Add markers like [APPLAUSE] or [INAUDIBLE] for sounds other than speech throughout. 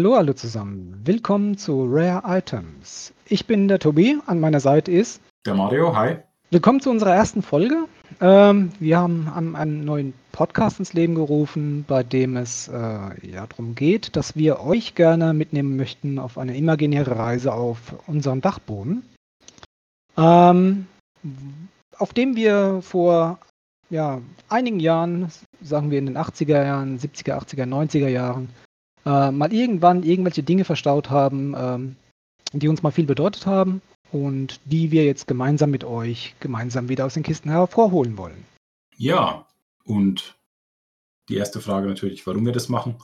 Hallo alle zusammen. Willkommen zu Rare Items. Ich bin der Tobi, an meiner Seite ist Der Mario, hi. Willkommen zu unserer ersten Folge. Ähm, wir haben einen neuen Podcast ins Leben gerufen, bei dem es äh, ja, darum geht, dass wir euch gerne mitnehmen möchten auf eine imaginäre Reise auf unserem Dachboden, ähm, auf dem wir vor ja, einigen Jahren, sagen wir in den 80er Jahren, 70er, 80er, 90er Jahren, äh, mal irgendwann irgendwelche Dinge verstaut haben, ähm, die uns mal viel bedeutet haben und die wir jetzt gemeinsam mit euch gemeinsam wieder aus den Kisten hervorholen wollen. Ja, und die erste Frage natürlich, warum wir das machen.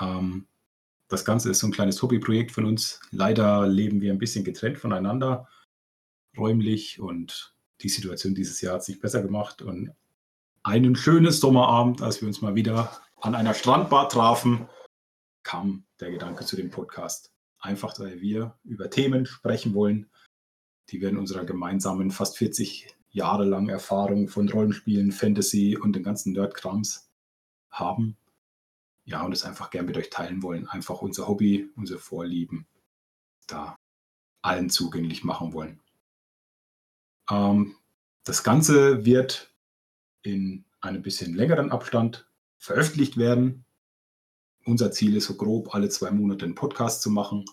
Ähm, das Ganze ist so ein kleines Hobbyprojekt von uns. Leider leben wir ein bisschen getrennt voneinander, räumlich, und die Situation dieses Jahr hat sich besser gemacht. Und einen schönen Sommerabend, als wir uns mal wieder an einer Strandbar trafen, kam der Gedanke zu dem Podcast. Einfach, weil wir über Themen sprechen wollen, die wir in unserer gemeinsamen fast 40 Jahre langen Erfahrung von Rollenspielen, Fantasy und den ganzen Nerdkrams haben. Ja, und es einfach gern mit euch teilen wollen. Einfach unser Hobby, unsere Vorlieben da allen zugänglich machen wollen. Ähm, das Ganze wird in einem bisschen längeren Abstand veröffentlicht werden. Unser Ziel ist so grob alle zwei Monate einen Podcast zu machen.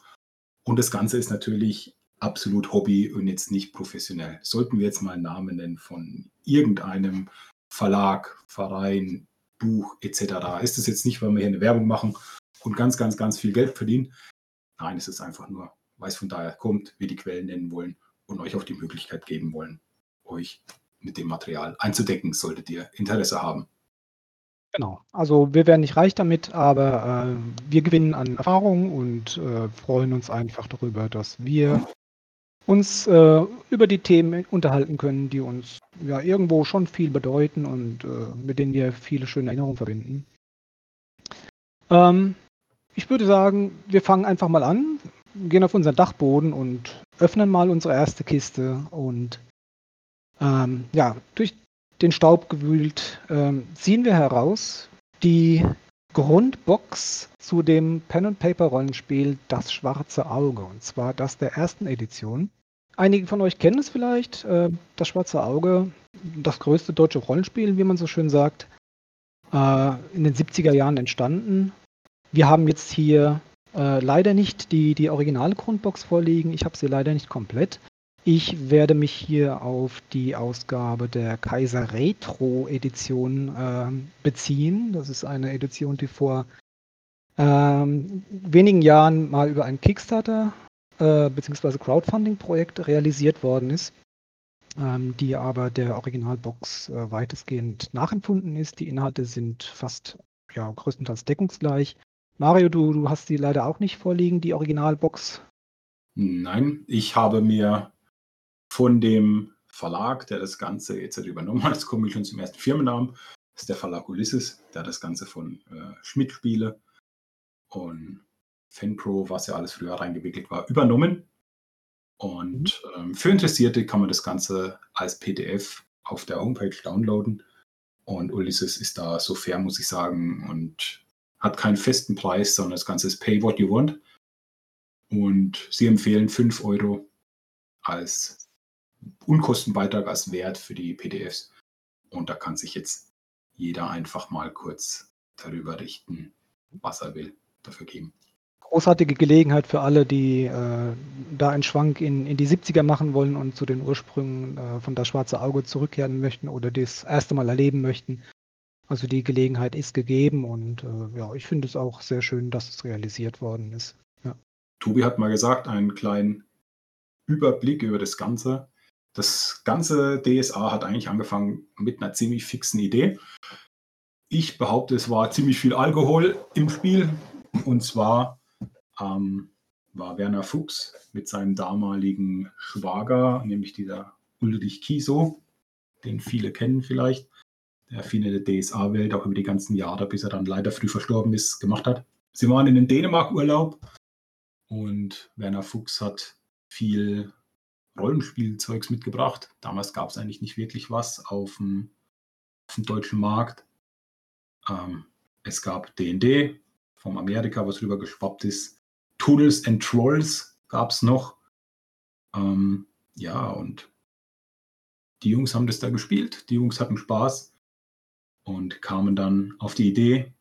Und das Ganze ist natürlich absolut Hobby und jetzt nicht professionell. Sollten wir jetzt mal einen Namen nennen von irgendeinem Verlag, Verein, Buch etc., ist es jetzt nicht, weil wir hier eine Werbung machen und ganz, ganz, ganz viel Geld verdienen. Nein, es ist einfach nur, weil es von daher kommt, wir die Quellen nennen wollen und euch auch die Möglichkeit geben wollen, euch mit dem Material einzudecken, solltet ihr Interesse haben. Genau. Also wir werden nicht reich damit, aber äh, wir gewinnen an Erfahrung und äh, freuen uns einfach darüber, dass wir uns äh, über die Themen unterhalten können, die uns ja irgendwo schon viel bedeuten und äh, mit denen wir viele schöne Erinnerungen verbinden. Ähm, ich würde sagen, wir fangen einfach mal an, gehen auf unseren Dachboden und öffnen mal unsere erste Kiste und ähm, ja, durch den Staub gewühlt ähm, ziehen wir heraus die Grundbox zu dem Pen-and-Paper-Rollenspiel Das Schwarze Auge, und zwar das der ersten Edition. Einige von euch kennen es vielleicht, äh, Das Schwarze Auge, das größte deutsche Rollenspiel, wie man so schön sagt, äh, in den 70er Jahren entstanden. Wir haben jetzt hier äh, leider nicht die, die originale Grundbox vorliegen, ich habe sie leider nicht komplett. Ich werde mich hier auf die Ausgabe der Kaiser Retro Edition äh, beziehen. Das ist eine Edition, die vor ähm, wenigen Jahren mal über ein Kickstarter äh, bzw. Crowdfunding-Projekt realisiert worden ist, ähm, die aber der Originalbox äh, weitestgehend nachempfunden ist. Die Inhalte sind fast ja, größtenteils deckungsgleich. Mario, du, du hast die leider auch nicht vorliegen, die Originalbox. Nein, ich habe mir von dem Verlag, der das Ganze jetzt übernommen [LAUGHS] hat, das komme ich schon zum ersten Firmennamen, das ist der Verlag Ulysses, der das Ganze von äh, Schmidt Spiele und FanPro, was ja alles früher reingewickelt war, übernommen. Und ähm, für Interessierte kann man das Ganze als PDF auf der Homepage downloaden. Und Ulysses ist da so fair, muss ich sagen, und hat keinen festen Preis, sondern das Ganze ist Pay What You Want. Und sie empfehlen 5 Euro als Unkostenbeitrag, als Wert für die PDFs. Und da kann sich jetzt jeder einfach mal kurz darüber richten, was er will, dafür geben großartige Gelegenheit für alle, die äh, da einen Schwank in, in die 70er machen wollen und zu den Ursprüngen äh, von Das Schwarze Auge zurückkehren möchten oder das erste Mal erleben möchten. Also die Gelegenheit ist gegeben und äh, ja, ich finde es auch sehr schön, dass es realisiert worden ist. Ja. Tobi hat mal gesagt, einen kleinen Überblick über das Ganze. Das ganze DSA hat eigentlich angefangen mit einer ziemlich fixen Idee. Ich behaupte, es war ziemlich viel Alkohol im Spiel. Und zwar ähm, war Werner Fuchs mit seinem damaligen Schwager, nämlich dieser Ulrich Kiso, den viele kennen vielleicht, der viel in der DSA-Welt auch über die ganzen Jahre, bis er dann leider früh verstorben ist, gemacht hat. Sie waren in den Dänemark-Urlaub und Werner Fuchs hat viel Rollenspielzeugs mitgebracht. Damals gab es eigentlich nicht wirklich was auf dem, auf dem deutschen Markt. Ähm, es gab D&D, vom Amerika, was rüber geschwappt ist. Tunnels and Trolls gab es noch. Ähm, ja, und die Jungs haben das da gespielt. Die Jungs hatten Spaß und kamen dann auf die Idee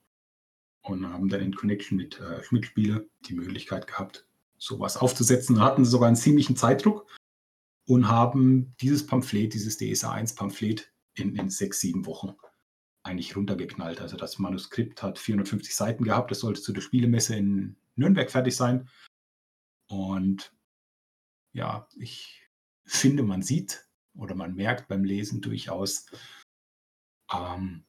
und haben dann in Connection mit äh, Schmidt-Spiele die Möglichkeit gehabt, sowas aufzusetzen. Da hatten sie sogar einen ziemlichen Zeitdruck und haben dieses Pamphlet, dieses DSA 1 Pamphlet in, in sechs, sieben Wochen eigentlich runtergeknallt. Also das Manuskript hat 450 Seiten gehabt. Das sollte zu der Spielemesse in Nürnberg fertig sein. Und ja, ich finde, man sieht oder man merkt beim Lesen durchaus, ähm,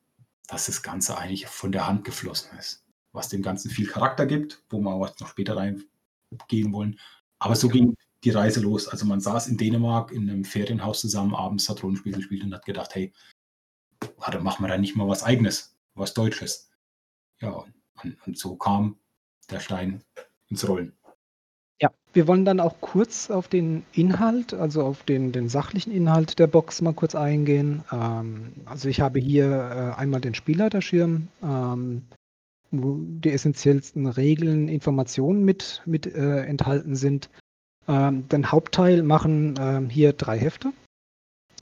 dass das Ganze eigentlich von der Hand geflossen ist. Was dem Ganzen viel Charakter gibt, wo wir auch noch später reingehen wollen. Aber so ging die Reise los. Also man saß in Dänemark in einem Ferienhaus zusammen, abends hat Rollenspiel gespielt und hat gedacht, hey, warte, machen wir da nicht mal was Eigenes, was Deutsches. Ja, und, und so kam der Stein ins Rollen. Ja, wir wollen dann auch kurz auf den Inhalt, also auf den, den sachlichen Inhalt der Box mal kurz eingehen. Ähm, also ich habe hier äh, einmal den Spielleiterschirm, ähm, wo die essentiellsten Regeln, Informationen mit, mit äh, enthalten sind. Ähm, den Hauptteil machen ähm, hier drei Hefte.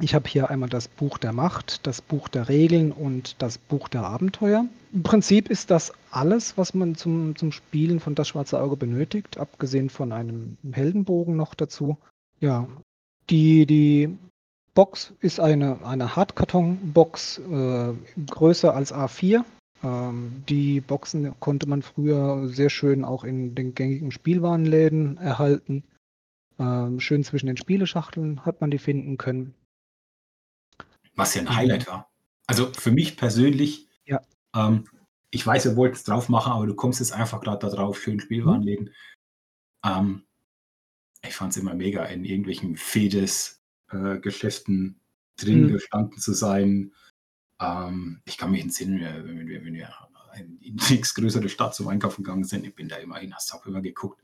Ich habe hier einmal das Buch der Macht, das Buch der Regeln und das Buch der Abenteuer. Im Prinzip ist das alles, was man zum, zum Spielen von Das Schwarze Auge benötigt, abgesehen von einem Heldenbogen noch dazu. Ja, die, die Box ist eine, eine Hartkarton-Box, äh, größer als A4. Ähm, die Boxen konnte man früher sehr schön auch in den gängigen Spielwarenläden erhalten. Ähm, schön zwischen den Spieleschachteln hat man die finden können. Was ja ein Highlight war. Also für mich persönlich, ja. ähm, ich weiß, ihr wollt es drauf machen, aber du kommst jetzt einfach gerade da drauf, schön Spielwarenläden. Mhm. Ähm, ich fand es immer mega, in irgendwelchen Fedes-Geschäften äh, drin mhm. gestanden zu sein. Ähm, ich kann mich entsinnen, wenn wir, wenn wir in die nächstgrößere Stadt zum Einkaufen gegangen sind, ich bin da immerhin, hast du auch immer geguckt,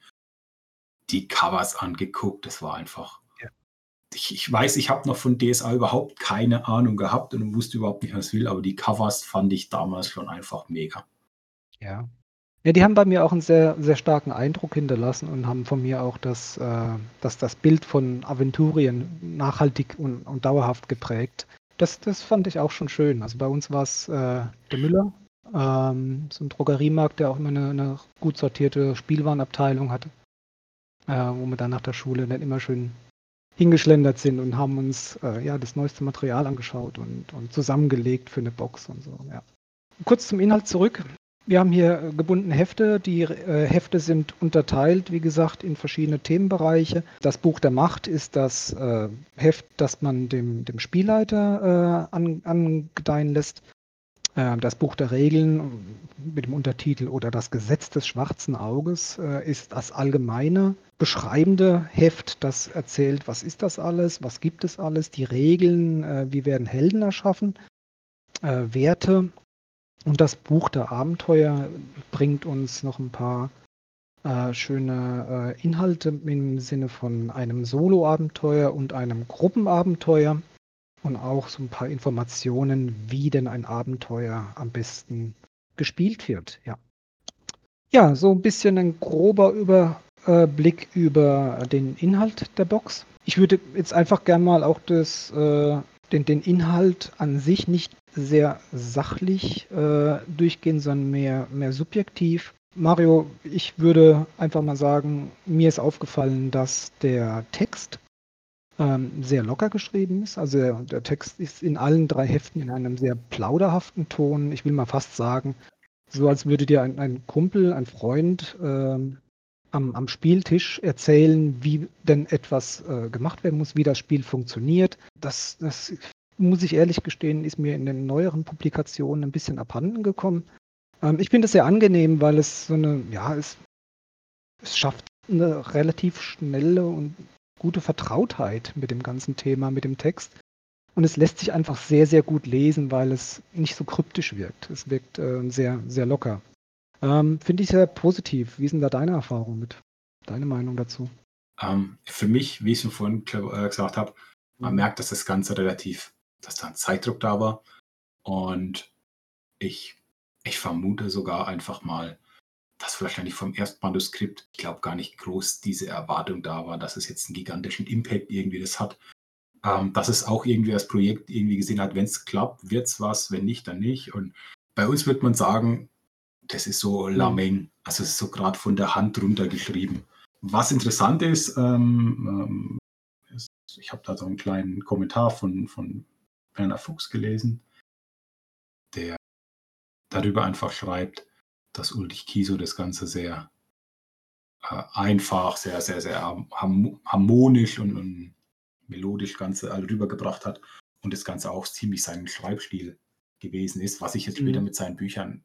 die Covers angeguckt, das war einfach ich, ich weiß, ich habe noch von DSA überhaupt keine Ahnung gehabt und wusste überhaupt nicht, was ich will, aber die Covers fand ich damals schon einfach mega. Ja. Ja, die haben bei mir auch einen sehr, sehr starken Eindruck hinterlassen und haben von mir auch das, äh, das, das Bild von Aventurien nachhaltig und, und dauerhaft geprägt. Das, das fand ich auch schon schön. Also bei uns war es äh, der Müller, ähm, so ein Drogeriemarkt, der auch immer eine, eine gut sortierte Spielwarenabteilung hatte, äh, wo man dann nach der Schule dann immer schön hingeschlendert sind und haben uns äh, ja das neueste Material angeschaut und, und zusammengelegt für eine Box und so. Ja. Kurz zum Inhalt zurück. Wir haben hier äh, gebundene Hefte. Die äh, Hefte sind unterteilt, wie gesagt, in verschiedene Themenbereiche. Das Buch der Macht ist das äh, Heft, das man dem, dem Spielleiter äh, an, angedeihen lässt. Äh, das Buch der Regeln mit dem Untertitel oder das Gesetz des schwarzen Auges äh, ist das allgemeine beschreibende Heft, das erzählt, was ist das alles, was gibt es alles, die Regeln, äh, wie werden Helden erschaffen, Werte. Und das Buch der Abenteuer bringt uns noch ein paar schöne Inhalte im Sinne von einem Solo-Abenteuer und einem Gruppenabenteuer und auch so ein paar Informationen, wie denn ein Abenteuer am besten gespielt wird. Ja, ja so ein bisschen ein grober Überblick über den Inhalt der Box. Ich würde jetzt einfach gern mal auch das, äh, den, den Inhalt an sich nicht sehr sachlich äh, durchgehen, sondern mehr, mehr subjektiv. Mario, ich würde einfach mal sagen, mir ist aufgefallen, dass der Text ähm, sehr locker geschrieben ist. Also der, Text ist in allen drei Heften in einem sehr plauderhaften Ton. Ich will mal fast sagen, so als würde dir ein, ein Kumpel, ein Freund ähm, am, am, Spieltisch erzählen, wie denn etwas äh, gemacht werden muss, wie das Spiel funktioniert. Das, das muss ich ehrlich gestehen, ist mir in den neueren Publikationen ein bisschen abhanden gekommen. Ähm, ich finde es sehr angenehm, weil es so eine, ja, es, es schafft eine relativ schnelle und gute Vertrautheit mit dem ganzen Thema, mit dem Text. Und es lässt sich einfach sehr, sehr gut lesen, weil es nicht so kryptisch wirkt. Es wirkt äh, sehr, sehr locker. Ähm, Finde ich sehr positiv. Wie ist denn da deine Erfahrung mit? Deine Meinung dazu? Ähm, für mich, wie ich schon vorhin äh, gesagt habe, man mhm. merkt, dass das Ganze relativ, dass da ein Zeitdruck da war. Und ich, ich vermute sogar einfach mal, dass wahrscheinlich vom ersten Manuskript, ich glaube gar nicht groß diese Erwartung da war, dass es jetzt einen gigantischen Impact irgendwie das hat. Ähm, dass es auch irgendwie als Projekt irgendwie gesehen hat, wenn es klappt, wird es was, wenn nicht, dann nicht. Und bei uns wird man sagen, das ist so mhm. Lameng, also es ist so gerade von der Hand runtergeschrieben. Was interessant ist, ähm, ähm, ist ich habe da so einen kleinen Kommentar von, von Werner Fuchs gelesen, der darüber einfach schreibt, dass Ulrich Kiso das Ganze sehr äh, einfach, sehr, sehr, sehr harmonisch und, und melodisch Ganze all rübergebracht hat und das Ganze auch ziemlich seinen Schreibstil gewesen ist, was sich jetzt mhm. später mit seinen Büchern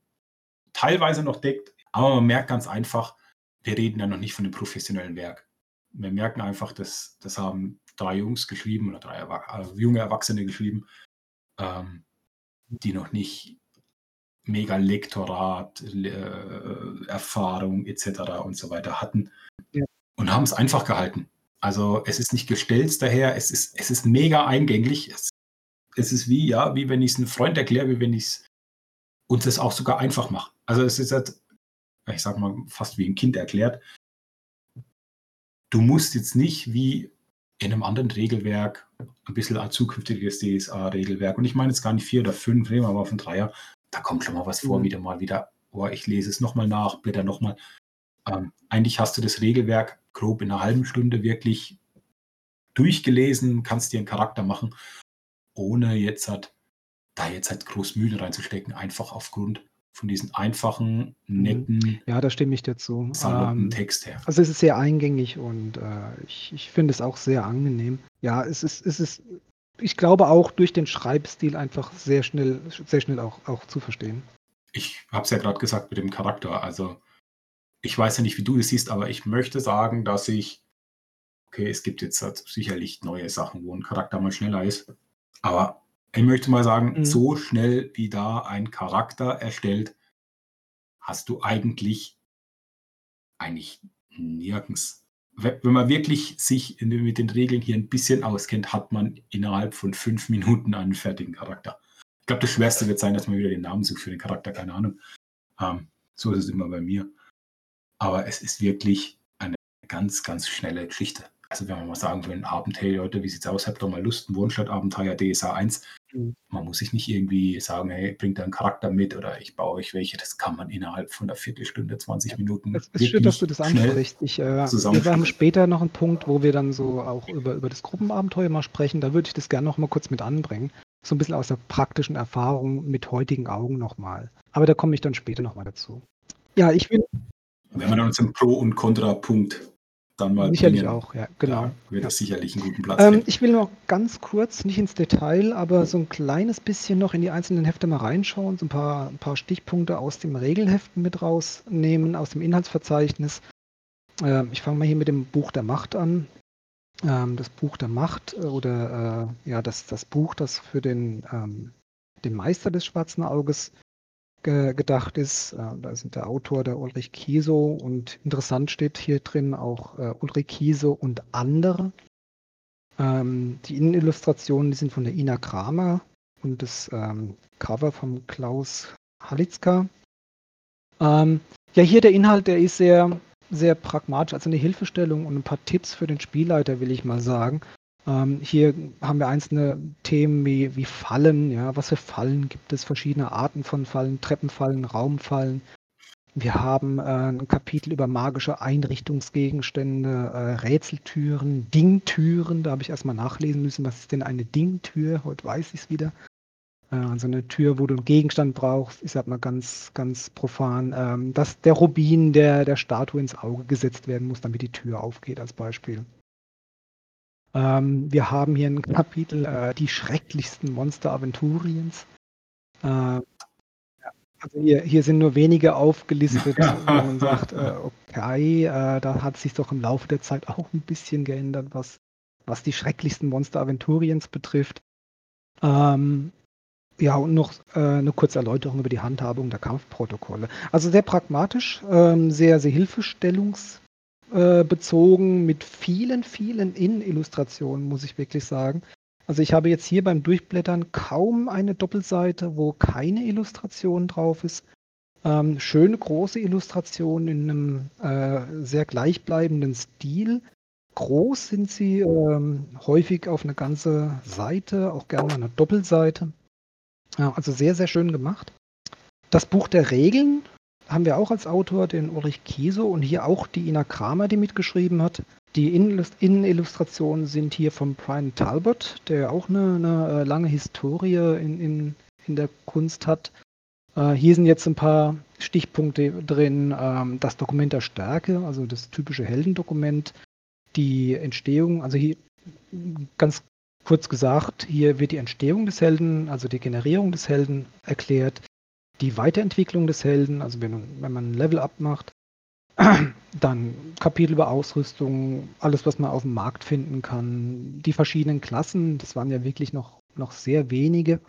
teilweise noch deckt. Aber man merkt ganz einfach, wir reden ja noch nicht von einem professionellen Werk. Wir merken einfach, dass das haben drei Jungs geschrieben oder drei Erwach also junge Erwachsene geschrieben, ähm, die noch nicht mega Lektorat, äh, Erfahrung etc. und so weiter hatten ja. und haben es einfach gehalten. Also es ist nicht gestellt daher, es ist, es ist mega eingänglich. Es, es ist wie, ja, wie wenn ich es einem Freund erkläre, wie wenn ich es uns das auch sogar einfach mache. Also es ist halt, ich sag mal, fast wie ein Kind erklärt. Du musst jetzt nicht wie in einem anderen Regelwerk, ein bisschen ein zukünftiges DSA-Regelwerk, und ich meine jetzt gar nicht vier oder fünf, reden wir mal von Dreier, da kommt schon mal was vor, mhm. wieder mal wieder, oh, ich lese es nochmal nach, blätter nochmal. Ähm, eigentlich hast du das Regelwerk grob in einer halben Stunde wirklich durchgelesen, kannst dir einen Charakter machen, ohne jetzt halt, da jetzt halt groß Mühe reinzustecken, einfach aufgrund von diesen einfachen, mhm. netten, ja, da stimme ich dazu. Ähm, Text her. Also es ist sehr eingängig und äh, ich, ich finde es auch sehr angenehm. Ja, es ist, es ist ich glaube auch durch den Schreibstil einfach sehr schnell, sehr schnell auch, auch zu verstehen. Ich habe es ja gerade gesagt mit dem Charakter. Also ich weiß ja nicht, wie du es siehst, aber ich möchte sagen, dass ich, okay, es gibt jetzt halt sicherlich neue Sachen, wo ein Charakter mal schneller ist. Aber ich möchte mal sagen, mhm. so schnell wie da ein Charakter erstellt, hast du eigentlich eigentlich nirgends wenn man wirklich sich in, mit den Regeln hier ein bisschen auskennt, hat man innerhalb von fünf Minuten einen fertigen Charakter. Ich glaube, das Schwerste wird sein, dass man wieder den Namen sucht für den Charakter, keine Ahnung. Ähm, so ist es immer bei mir. Aber es ist wirklich eine ganz, ganz schnelle Geschichte. Also wenn man mal sagen will, ein Abenteuer, Leute, wie sieht's aus? Habt ihr mal Lust, ein Wohnstadt-Abenteuer DSA 1? Mhm. Man muss sich nicht irgendwie sagen, hey, bringt da einen Charakter mit oder ich baue euch welche. Das kann man innerhalb von einer Viertelstunde, 20 Minuten. Es ist schön, dass du das ansprichst. Ich, äh, wir haben später noch einen Punkt, wo wir dann so auch über, über das Gruppenabenteuer mal sprechen. Da würde ich das gerne noch mal kurz mit anbringen. So ein bisschen aus der praktischen Erfahrung mit heutigen Augen nochmal. Aber da komme ich dann später nochmal dazu. Ja, ich will. Wenn wir dann uns im Pro- und Kontrapunkt dann mal. Sicherlich bringen. auch, ja, genau. Da wird ja. das sicherlich einen guten Platz ähm, Ich will noch ganz kurz, nicht ins Detail, aber so ein kleines bisschen noch in die einzelnen Hefte mal reinschauen, so ein paar, ein paar Stichpunkte aus dem Regelheften mit rausnehmen, aus dem Inhaltsverzeichnis. Ähm, ich fange mal hier mit dem Buch der Macht an. Ähm, das Buch der Macht äh, oder äh, ja, das, das Buch, das für den, ähm, den Meister des Schwarzen Auges ge gedacht ist. Äh, da sind der Autor der Ulrich Kieso und interessant steht hier drin auch äh, Ulrich Kieso und andere. Ähm, die Innenillustrationen die sind von der Ina Kramer und das ähm, Cover von Klaus Halitzka. Ähm, ja, hier der Inhalt, der ist sehr, sehr pragmatisch, also eine Hilfestellung und ein paar Tipps für den Spielleiter, will ich mal sagen. Ähm, hier haben wir einzelne Themen wie, wie Fallen. Ja, was für Fallen gibt es? Verschiedene Arten von Fallen, Treppenfallen, Raumfallen. Wir haben äh, ein Kapitel über magische Einrichtungsgegenstände, äh, Rätseltüren, Dingtüren. Da habe ich erstmal nachlesen müssen, was ist denn eine Dingtür? Heute weiß ich es wieder. Also eine Tür, wo du einen Gegenstand brauchst, ich sag mal ganz, ganz profan, ähm, dass der Rubin der, der Statue ins Auge gesetzt werden muss, damit die Tür aufgeht, als Beispiel. Ähm, wir haben hier ein Kapitel, äh, die schrecklichsten Monster Aventuriens. Äh, also hier, hier, sind nur wenige aufgelistet, wo man sagt, äh, okay, äh, da hat sich doch im Laufe der Zeit auch ein bisschen geändert, was, was die schrecklichsten Monster Aventuriens betrifft. Ähm, ja, und noch äh, eine kurze Erläuterung über die Handhabung der Kampfprotokolle. Also sehr pragmatisch, ähm, sehr, sehr hilfestellungs äh, bezogen mit vielen, vielen Innenillustrationen, muss ich wirklich sagen. Also ich habe jetzt hier beim Durchblättern kaum eine Doppelseite, wo keine Illustration drauf ist. Ähm, schöne große Illustrationen in einem äh, sehr gleichbleibenden Stil. Groß sind sie ähm, häufig auf eine ganze Seite, auch gerne eine Doppelseite. Ja, also sehr, sehr schön gemacht. Das Buch der Regeln haben wir auch als Autor den Ulrich Kieso und hier auch die Ina Kramer, die mitgeschrieben hat. Die Innenillustrationen sind hier von Brian Talbot, der auch eine, eine äh, lange Historie in, in, in der Kunst hat. Äh, hier sind jetzt ein paar Stichpunkte drin. Ähm, das Dokument der Stärke, also das typische Heldendokument. Die Entstehung, also hier ganz kurz gesagt, hier wird die Entstehung des Helden, also die Generierung des Helden erklärt die Weiterentwicklung des Helden, also wenn, wenn man ein Level-Up macht, [CLEARS THROAT] dann Kapitel über Ausrüstung, alles, was man auf dem Markt finden kann, die verschiedenen Klassen, das waren ja wirklich noch, noch sehr wenige.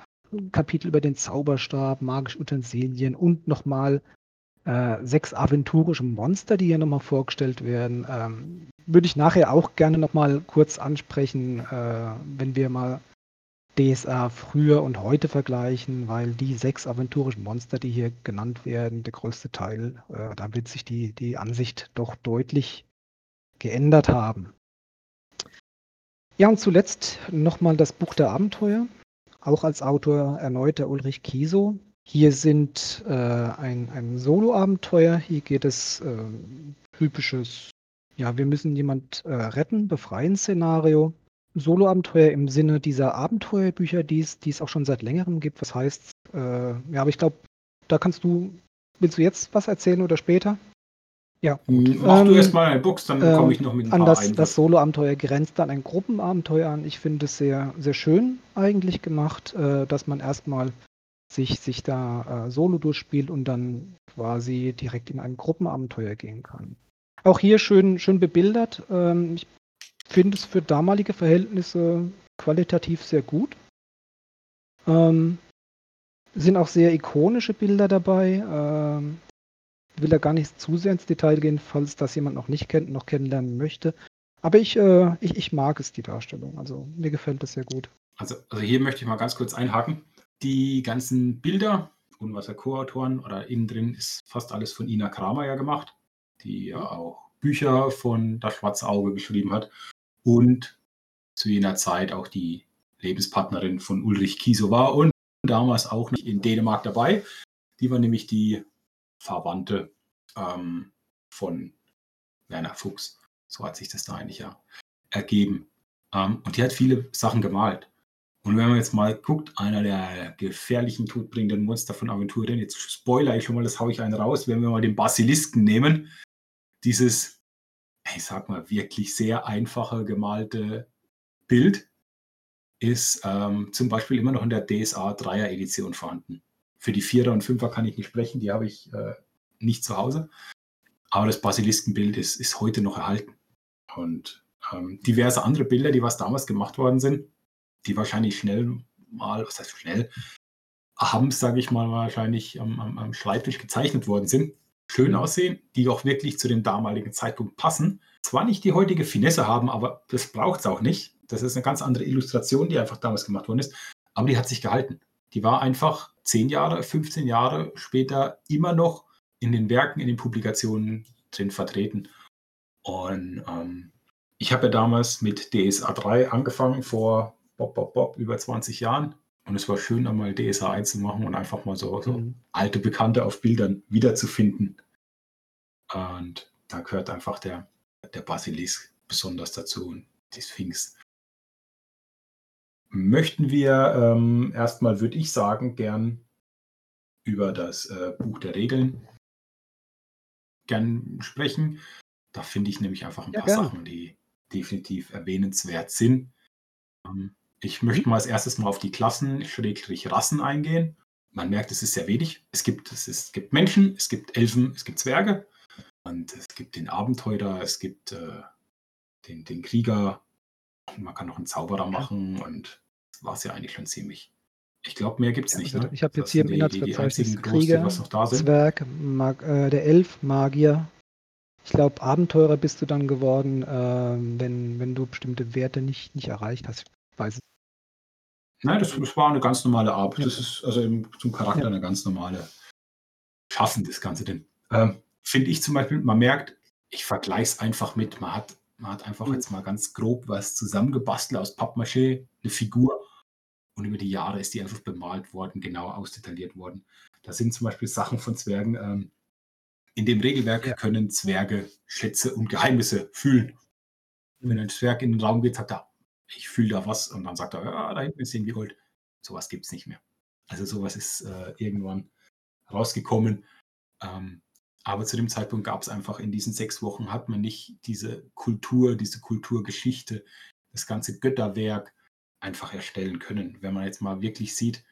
Kapitel über den Zauberstab, magische Utensilien und nochmal äh, sechs aventurische Monster, die hier nochmal vorgestellt werden. Ähm, würde ich nachher auch gerne nochmal kurz ansprechen, äh, wenn wir mal DSA früher und heute vergleichen, weil die sechs aventurischen Monster, die hier genannt werden, der größte Teil, äh, da wird sich die, die Ansicht doch deutlich geändert haben. Ja, und zuletzt nochmal das Buch der Abenteuer, auch als Autor erneut der Ulrich Kieso. Hier sind äh, ein, ein Solo-Abenteuer, hier geht es äh, typisches, ja, wir müssen jemand äh, retten, befreien Szenario. Solo-Abenteuer im Sinne dieser Abenteuerbücher, die es, die es auch schon seit längerem gibt. Was heißt, äh, ja, aber ich glaube, da kannst du, willst du jetzt was erzählen oder später? Ja. Gut. Mach ähm, du erstmal ein Box, dann äh, komme ich noch mit ein an paar das, das Solo-Abenteuer grenzt dann ein Gruppenabenteuer an. Ich finde es sehr, sehr schön eigentlich gemacht, äh, dass man erstmal sich, sich da äh, solo durchspielt und dann quasi direkt in ein Gruppenabenteuer gehen kann. Auch hier schön, schön bebildert. Ähm, ich finde es für damalige Verhältnisse qualitativ sehr gut. Ähm, sind auch sehr ikonische Bilder dabei. Ähm, will da gar nicht zu sehr ins Detail gehen, falls das jemand noch nicht kennt, noch kennenlernen möchte. Aber ich, äh, ich, ich mag es, die Darstellung. Also mir gefällt das sehr gut. Also, also hier möchte ich mal ganz kurz einhaken. Die ganzen Bilder, Unwasser Co-Autoren oder innen drin ist fast alles von Ina Kramer ja gemacht, die ja auch Bücher von Das Schwarze Auge geschrieben hat und zu jener Zeit auch die Lebenspartnerin von Ulrich Kieso war und damals auch nicht in Dänemark dabei. Die war nämlich die Verwandte ähm, von Werner Fuchs. So hat sich das da eigentlich ja ergeben. Ähm, und die hat viele Sachen gemalt. Und wenn man jetzt mal guckt, einer der gefährlichen, todbringenden Monster von Aventuren, jetzt spoiler ich schon mal, das haue ich einen raus, wenn wir mal den Basilisken nehmen, dieses ich sag mal, wirklich sehr einfache gemalte Bild ist ähm, zum Beispiel immer noch in der DSA 3er Edition vorhanden. Für die 4er und 5er kann ich nicht sprechen, die habe ich äh, nicht zu Hause. Aber das Basiliskenbild ist, ist heute noch erhalten. Und ähm, diverse andere Bilder, die was damals gemacht worden sind, die wahrscheinlich schnell mal, was heißt schnell, haben, sage ich mal, wahrscheinlich am, am, am Schreibtisch gezeichnet worden sind, schön aussehen, die auch wirklich zu dem damaligen Zeitpunkt passen. Zwar nicht die heutige Finesse haben, aber das braucht es auch nicht. Das ist eine ganz andere Illustration, die einfach damals gemacht worden ist. Aber die hat sich gehalten. Die war einfach 10 Jahre, 15 Jahre später immer noch in den Werken, in den Publikationen drin vertreten. Und ähm, ich habe ja damals mit DSA 3 angefangen, vor Bob, Bob, Bob, über 20 Jahren. Und es war schön, einmal DSA 1 zu machen und einfach mal so, so mhm. alte Bekannte auf Bildern wiederzufinden. Und da gehört einfach der, der Basilisk besonders dazu und die Sphinx. Möchten wir ähm, erstmal, würde ich sagen, gern über das äh, Buch der Regeln gern sprechen. Da finde ich nämlich einfach ein ja, paar gern. Sachen, die definitiv erwähnenswert sind. Ähm, ich möchte mal als erstes mal auf die Klassen, Schrägstrich Rassen eingehen. Man merkt, es ist sehr wenig. Es gibt, es, ist, es gibt Menschen, es gibt Elfen, es gibt Zwerge und es gibt den Abenteurer, es gibt äh, den, den Krieger. Man kann noch einen Zauberer machen und das war es ja eigentlich schon ziemlich. Ich glaube, mehr gibt es ja, nicht. Also, ne? Ich habe jetzt hier im Inhaltsverzeichnis Krieger, was noch da sind. Zwerg, Mag, äh, der Elf, Magier. Ich glaube, Abenteurer bist du dann geworden, äh, wenn, wenn du bestimmte Werte nicht, nicht erreicht hast. Ich weiß Nein, das, das war eine ganz normale Art. Ja. Das ist also im, zum Charakter ja. eine ganz normale schaffen das Ganze denn? Ähm, Finde ich zum Beispiel, man merkt, ich vergleiche es einfach mit, man hat, man hat einfach mhm. jetzt mal ganz grob was zusammengebastelt aus Pappmaché, eine Figur und über die Jahre ist die einfach bemalt worden, genau ausdetailliert worden. Da sind zum Beispiel Sachen von Zwergen. Ähm, in dem Regelwerk ja. können Zwerge Schätze und Geheimnisse fühlen. Wenn ein Zwerg in den Raum geht, sagt er, ich fühle da was und dann sagt er, ja, da hinten ist irgendwie Gold. Sowas gibt es nicht mehr. Also sowas ist äh, irgendwann rausgekommen. Ähm, aber zu dem Zeitpunkt gab es einfach in diesen sechs Wochen, hat man nicht diese Kultur, diese Kulturgeschichte, das ganze Götterwerk einfach erstellen können. Wenn man jetzt mal wirklich sieht,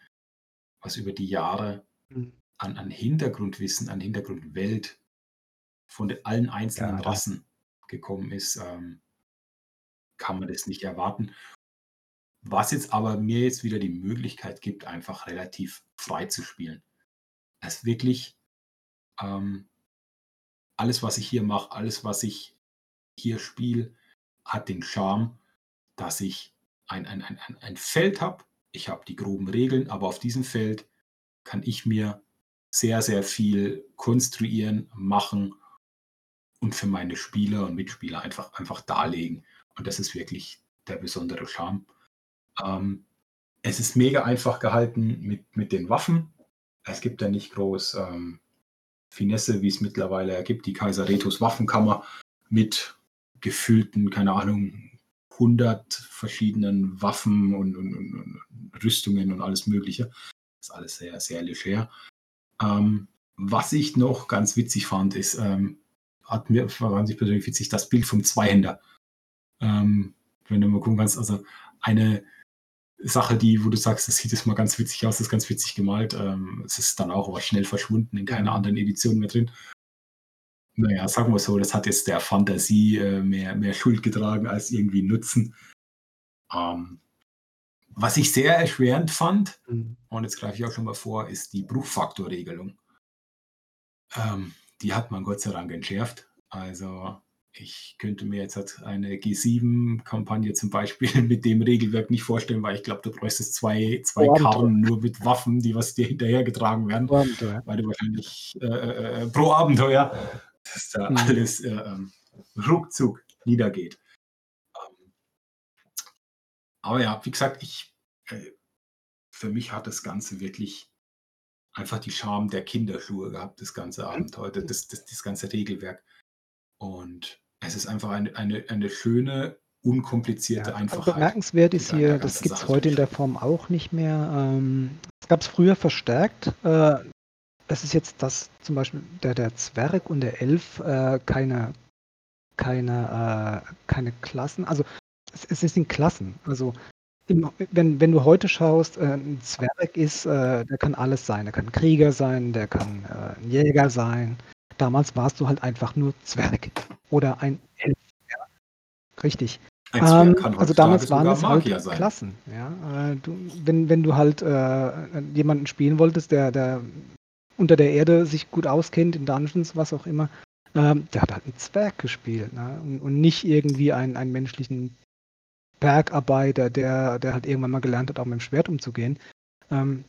was über die Jahre mhm. an, an Hintergrundwissen, an Hintergrundwelt von den, allen einzelnen ja, Rassen gekommen ist, ähm, kann man das nicht erwarten. Was jetzt aber mir jetzt wieder die Möglichkeit gibt, einfach relativ frei zu spielen. Es wirklich ähm, alles, was ich hier mache, alles, was ich hier spiele, hat den Charme, dass ich ein, ein, ein, ein Feld habe. Ich habe die groben Regeln, aber auf diesem Feld kann ich mir sehr, sehr viel konstruieren, machen und für meine Spieler und Mitspieler einfach, einfach darlegen. Und das ist wirklich der besondere Charme. Ähm, es ist mega einfach gehalten mit, mit den Waffen. Es gibt ja nicht groß ähm, Finesse, wie es mittlerweile ergibt. Die Kaiser Retus Waffenkammer mit gefühlten, keine Ahnung, 100 verschiedenen Waffen und, und, und, Rüstungen und alles Mögliche. Das ist alles sehr, sehr leger. Ähm, was ich noch ganz witzig fand, ist, ähm, hat mir, fand ich persönlich witzig, das Bild vom Zweihänder. Ähm, wenn du mal gucken kannst, also eine Sache, die, wo du sagst, das sieht jetzt mal ganz witzig aus, das ist ganz witzig gemalt. Ähm, es ist dann auch aber schnell verschwunden, in keiner anderen Edition mehr drin. Naja, sagen wir so, das hat jetzt der Fantasie äh, mehr, mehr Schuld getragen als irgendwie Nutzen. Ähm, was ich sehr erschwerend fand, mhm. und jetzt greife ich auch schon mal vor, ist die Bruchfaktorregelung. Ähm, die hat man Gott sei Dank entschärft. Also ich könnte mir jetzt halt eine G7-Kampagne zum Beispiel [LAUGHS] mit dem Regelwerk nicht vorstellen, weil ich glaube, du bräuchtest zwei, zwei Karten nur mit Waffen, die was dir hinterhergetragen werden. Weil du wahrscheinlich äh, äh, äh, pro Abenteuer dass da mhm. alles äh, ähm, ruckzuck niedergeht. Ähm, aber ja, wie gesagt, ich, äh, für mich hat das Ganze wirklich einfach die Charme der Kinderschuhe gehabt, das ganze mhm. Abenteuer, das, das, das ganze Regelwerk. Und es ist einfach eine, eine, eine schöne, unkomplizierte ja, Einfachheit. Bemerkenswert ist hier, das gibt es heute in der Form auch nicht mehr. Ähm, es gab es früher verstärkt. Äh, das ist jetzt das zum Beispiel der, der Zwerg und der Elf äh, keine, keine, äh, keine Klassen, also es, es sind Klassen. Also im, wenn, wenn du heute schaust, äh, ein Zwerg ist, äh, der kann alles sein. Der kann ein Krieger sein, der kann äh, ein Jäger sein. Damals warst du halt einfach nur Zwerg oder ein Elf. Ja. Richtig. Ähm, also damals waren es halt sein. Klassen. Ja? Äh, du, wenn, wenn du halt jemanden spielen wolltest, der, der unter der Erde sich gut auskennt, in Dungeons, was auch immer, ähm, der hat halt einen Zwerg gespielt ne? und, und, nicht irgendwie einen, einen menschlichen Bergarbeiter, der, der halt irgendwann mal gelernt hat, auch mit dem Schwert umzugehen. Ähm,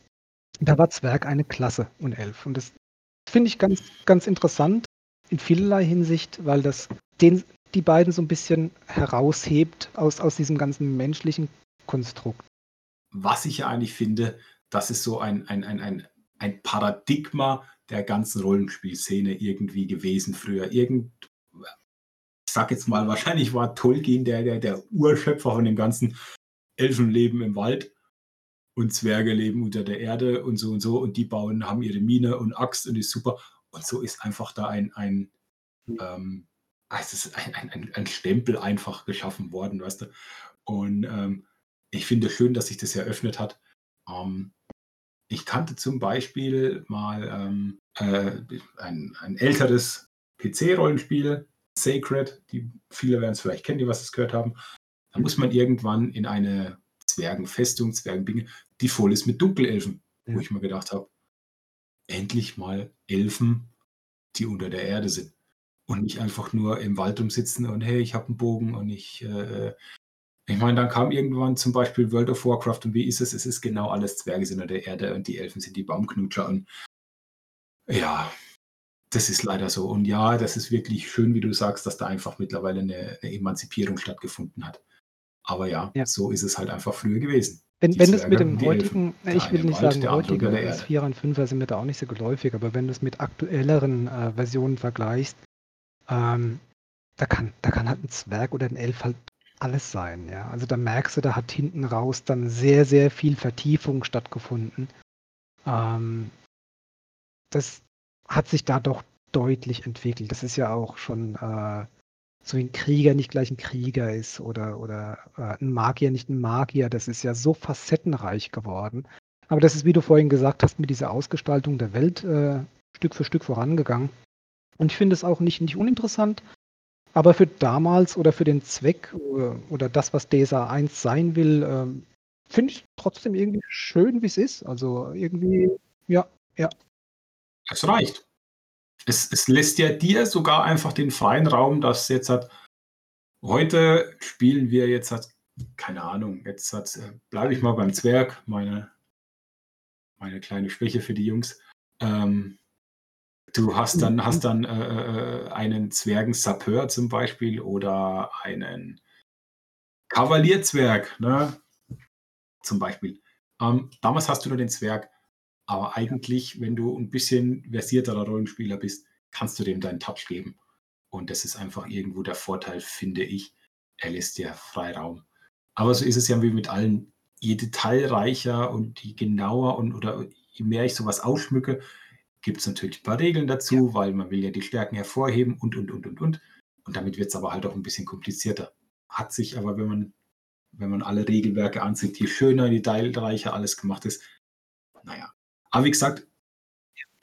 da war Zwerg eine Klasse und Elf. Und das finde ich ganz, ganz interessant in vielerlei Hinsicht, weil das den, die beiden so ein bisschen heraushebt aus, aus diesem ganzen menschlichen Konstrukt. Was ich ja eigentlich finde, das ist so ein, ein, ein, ein ein Paradigma der ganzen Rollenspielszene irgendwie gewesen früher. Irgend, ich sag jetzt mal, wahrscheinlich war Tolkien der, der, der Urschöpfer von dem ganzen Elfenleben im Wald und Zwerge leben unter der Erde und so und so und die bauen, haben ihre Mine und Axt und ist super. Und so ist einfach da ein, ein, ähm, es ist ein, ein, ein, Stempel einfach geschaffen worden, weißt du. Und ähm, ich finde schön, dass sich das eröffnet hat. Ähm, ich kannte zum Beispiel mal ähm, äh, ein, ein älteres PC-Rollenspiel, Sacred, die viele werden es vielleicht kennen, die was es gehört haben. Da muss man irgendwann in eine Zwergenfestung, Zwergenbinge, die voll ist mit Dunkelelfen, ja. wo ich mir gedacht habe, endlich mal Elfen, die unter der Erde sind und nicht einfach nur im Wald rumsitzen und hey, ich habe einen Bogen und ich äh, ich meine, dann kam irgendwann zum Beispiel World of Warcraft und wie ist es? Es ist genau alles Zwerge sind an der Erde und die Elfen sind die Baumknutscher und Ja, das ist leider so. Und ja, das ist wirklich schön, wie du sagst, dass da einfach mittlerweile eine, eine Emanzipierung stattgefunden hat. Aber ja, Ja. so ist es halt einfach früher gewesen. Wenn, Die wenn das mit dem die Elfen. heutigen, Der ich will nicht Wald, sagen heutigen, unter der das Erde. Vierer und Fünfer sind mir da auch nicht so geläufig, aber wenn du es mit aktuelleren äh, Versionen vergleichst, ähm, da kann, da kann halt ein Zwerg oder ein Elf halt alles sein, ja. Also da merkst du, da hat hinten raus dann sehr, sehr viel Vertiefung stattgefunden. Ähm, das hat sich da doch deutlich entwickelt. Das ist ja auch schon äh, so ein Krieger nicht gleich ein Krieger ist oder, oder äh, ein Magier nicht ein Magier. Das ist ja so facettenreich geworden. Aber das ist, wie du vorhin gesagt hast, mit dieser Ausgestaltung der Welt äh, Stück für Stück vorangegangen. Und ich finde es auch nicht, nicht uninteressant, aber für damals oder für den Zweck oder, oder das, was DSA 1 sein will, ähm, finde ich trotzdem irgendwie schön, wie es ist. Also irgendwie, ja, ja. Es reicht. Es, es lässt ja dir sogar einfach den freien Raum, dass jetzt hat, heute spielen wir jetzt hat, keine Ahnung, jetzt hat, äh, bleibe ich mal beim Zwerg, meine, meine kleine Schwäche für die Jungs. Ähm, du hast dann, hast dann äh, äh, einen Zwergen-Sapeur zum Beispiel oder einen Kavalierzwerg, ne? Zum Beispiel. Ähm, damals hast du nur den Zwerg, aber eigentlich, wenn du ein bisschen versierterer Rollenspieler bist, kannst du dem deinen Touch geben. Und das ist einfach irgendwo der Vorteil, finde ich. Er lässt dir Freiraum. Aber so ist es ja wie mit allen. Je detailreicher und je genauer und oder je mehr ich sowas ausschmücke, gibt es natürlich ein paar Regeln dazu, weil man will ja die Stärken hervorheben und und und und und. Und damit wird es aber halt auch ein bisschen komplizierter. Hat sich aber, wenn man, wenn man alle Regelwerke ansieht, je schöner, je detailreicher alles gemacht ist, naja. Aber wie gesagt,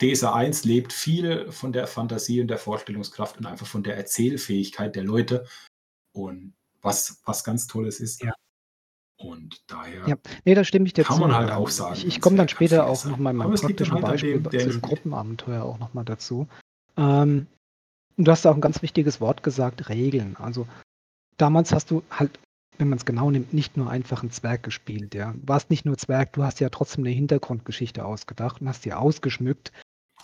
DSA 1 lebt viel von der Fantasie und der Vorstellungskraft und einfach von der Erzählfähigkeit der Leute. Und was, was ganz Tolles ist. Ja. Und daher Ja, nee, da stimme ich dir kann zu. man halt auch sagen, Ich, ich komme dann später auch nochmal in meinem praktischen halt Beispiel dem, zu dem. Gruppenabenteuer auch nochmal dazu. Ähm, du hast auch ein ganz wichtiges Wort gesagt, Regeln. Also damals hast du halt, wenn man es genau nimmt, nicht nur einfach einen Zwerg gespielt. Ja. Du warst nicht nur Zwerg, du hast ja trotzdem eine Hintergrundgeschichte ausgedacht und hast die ausgeschmückt.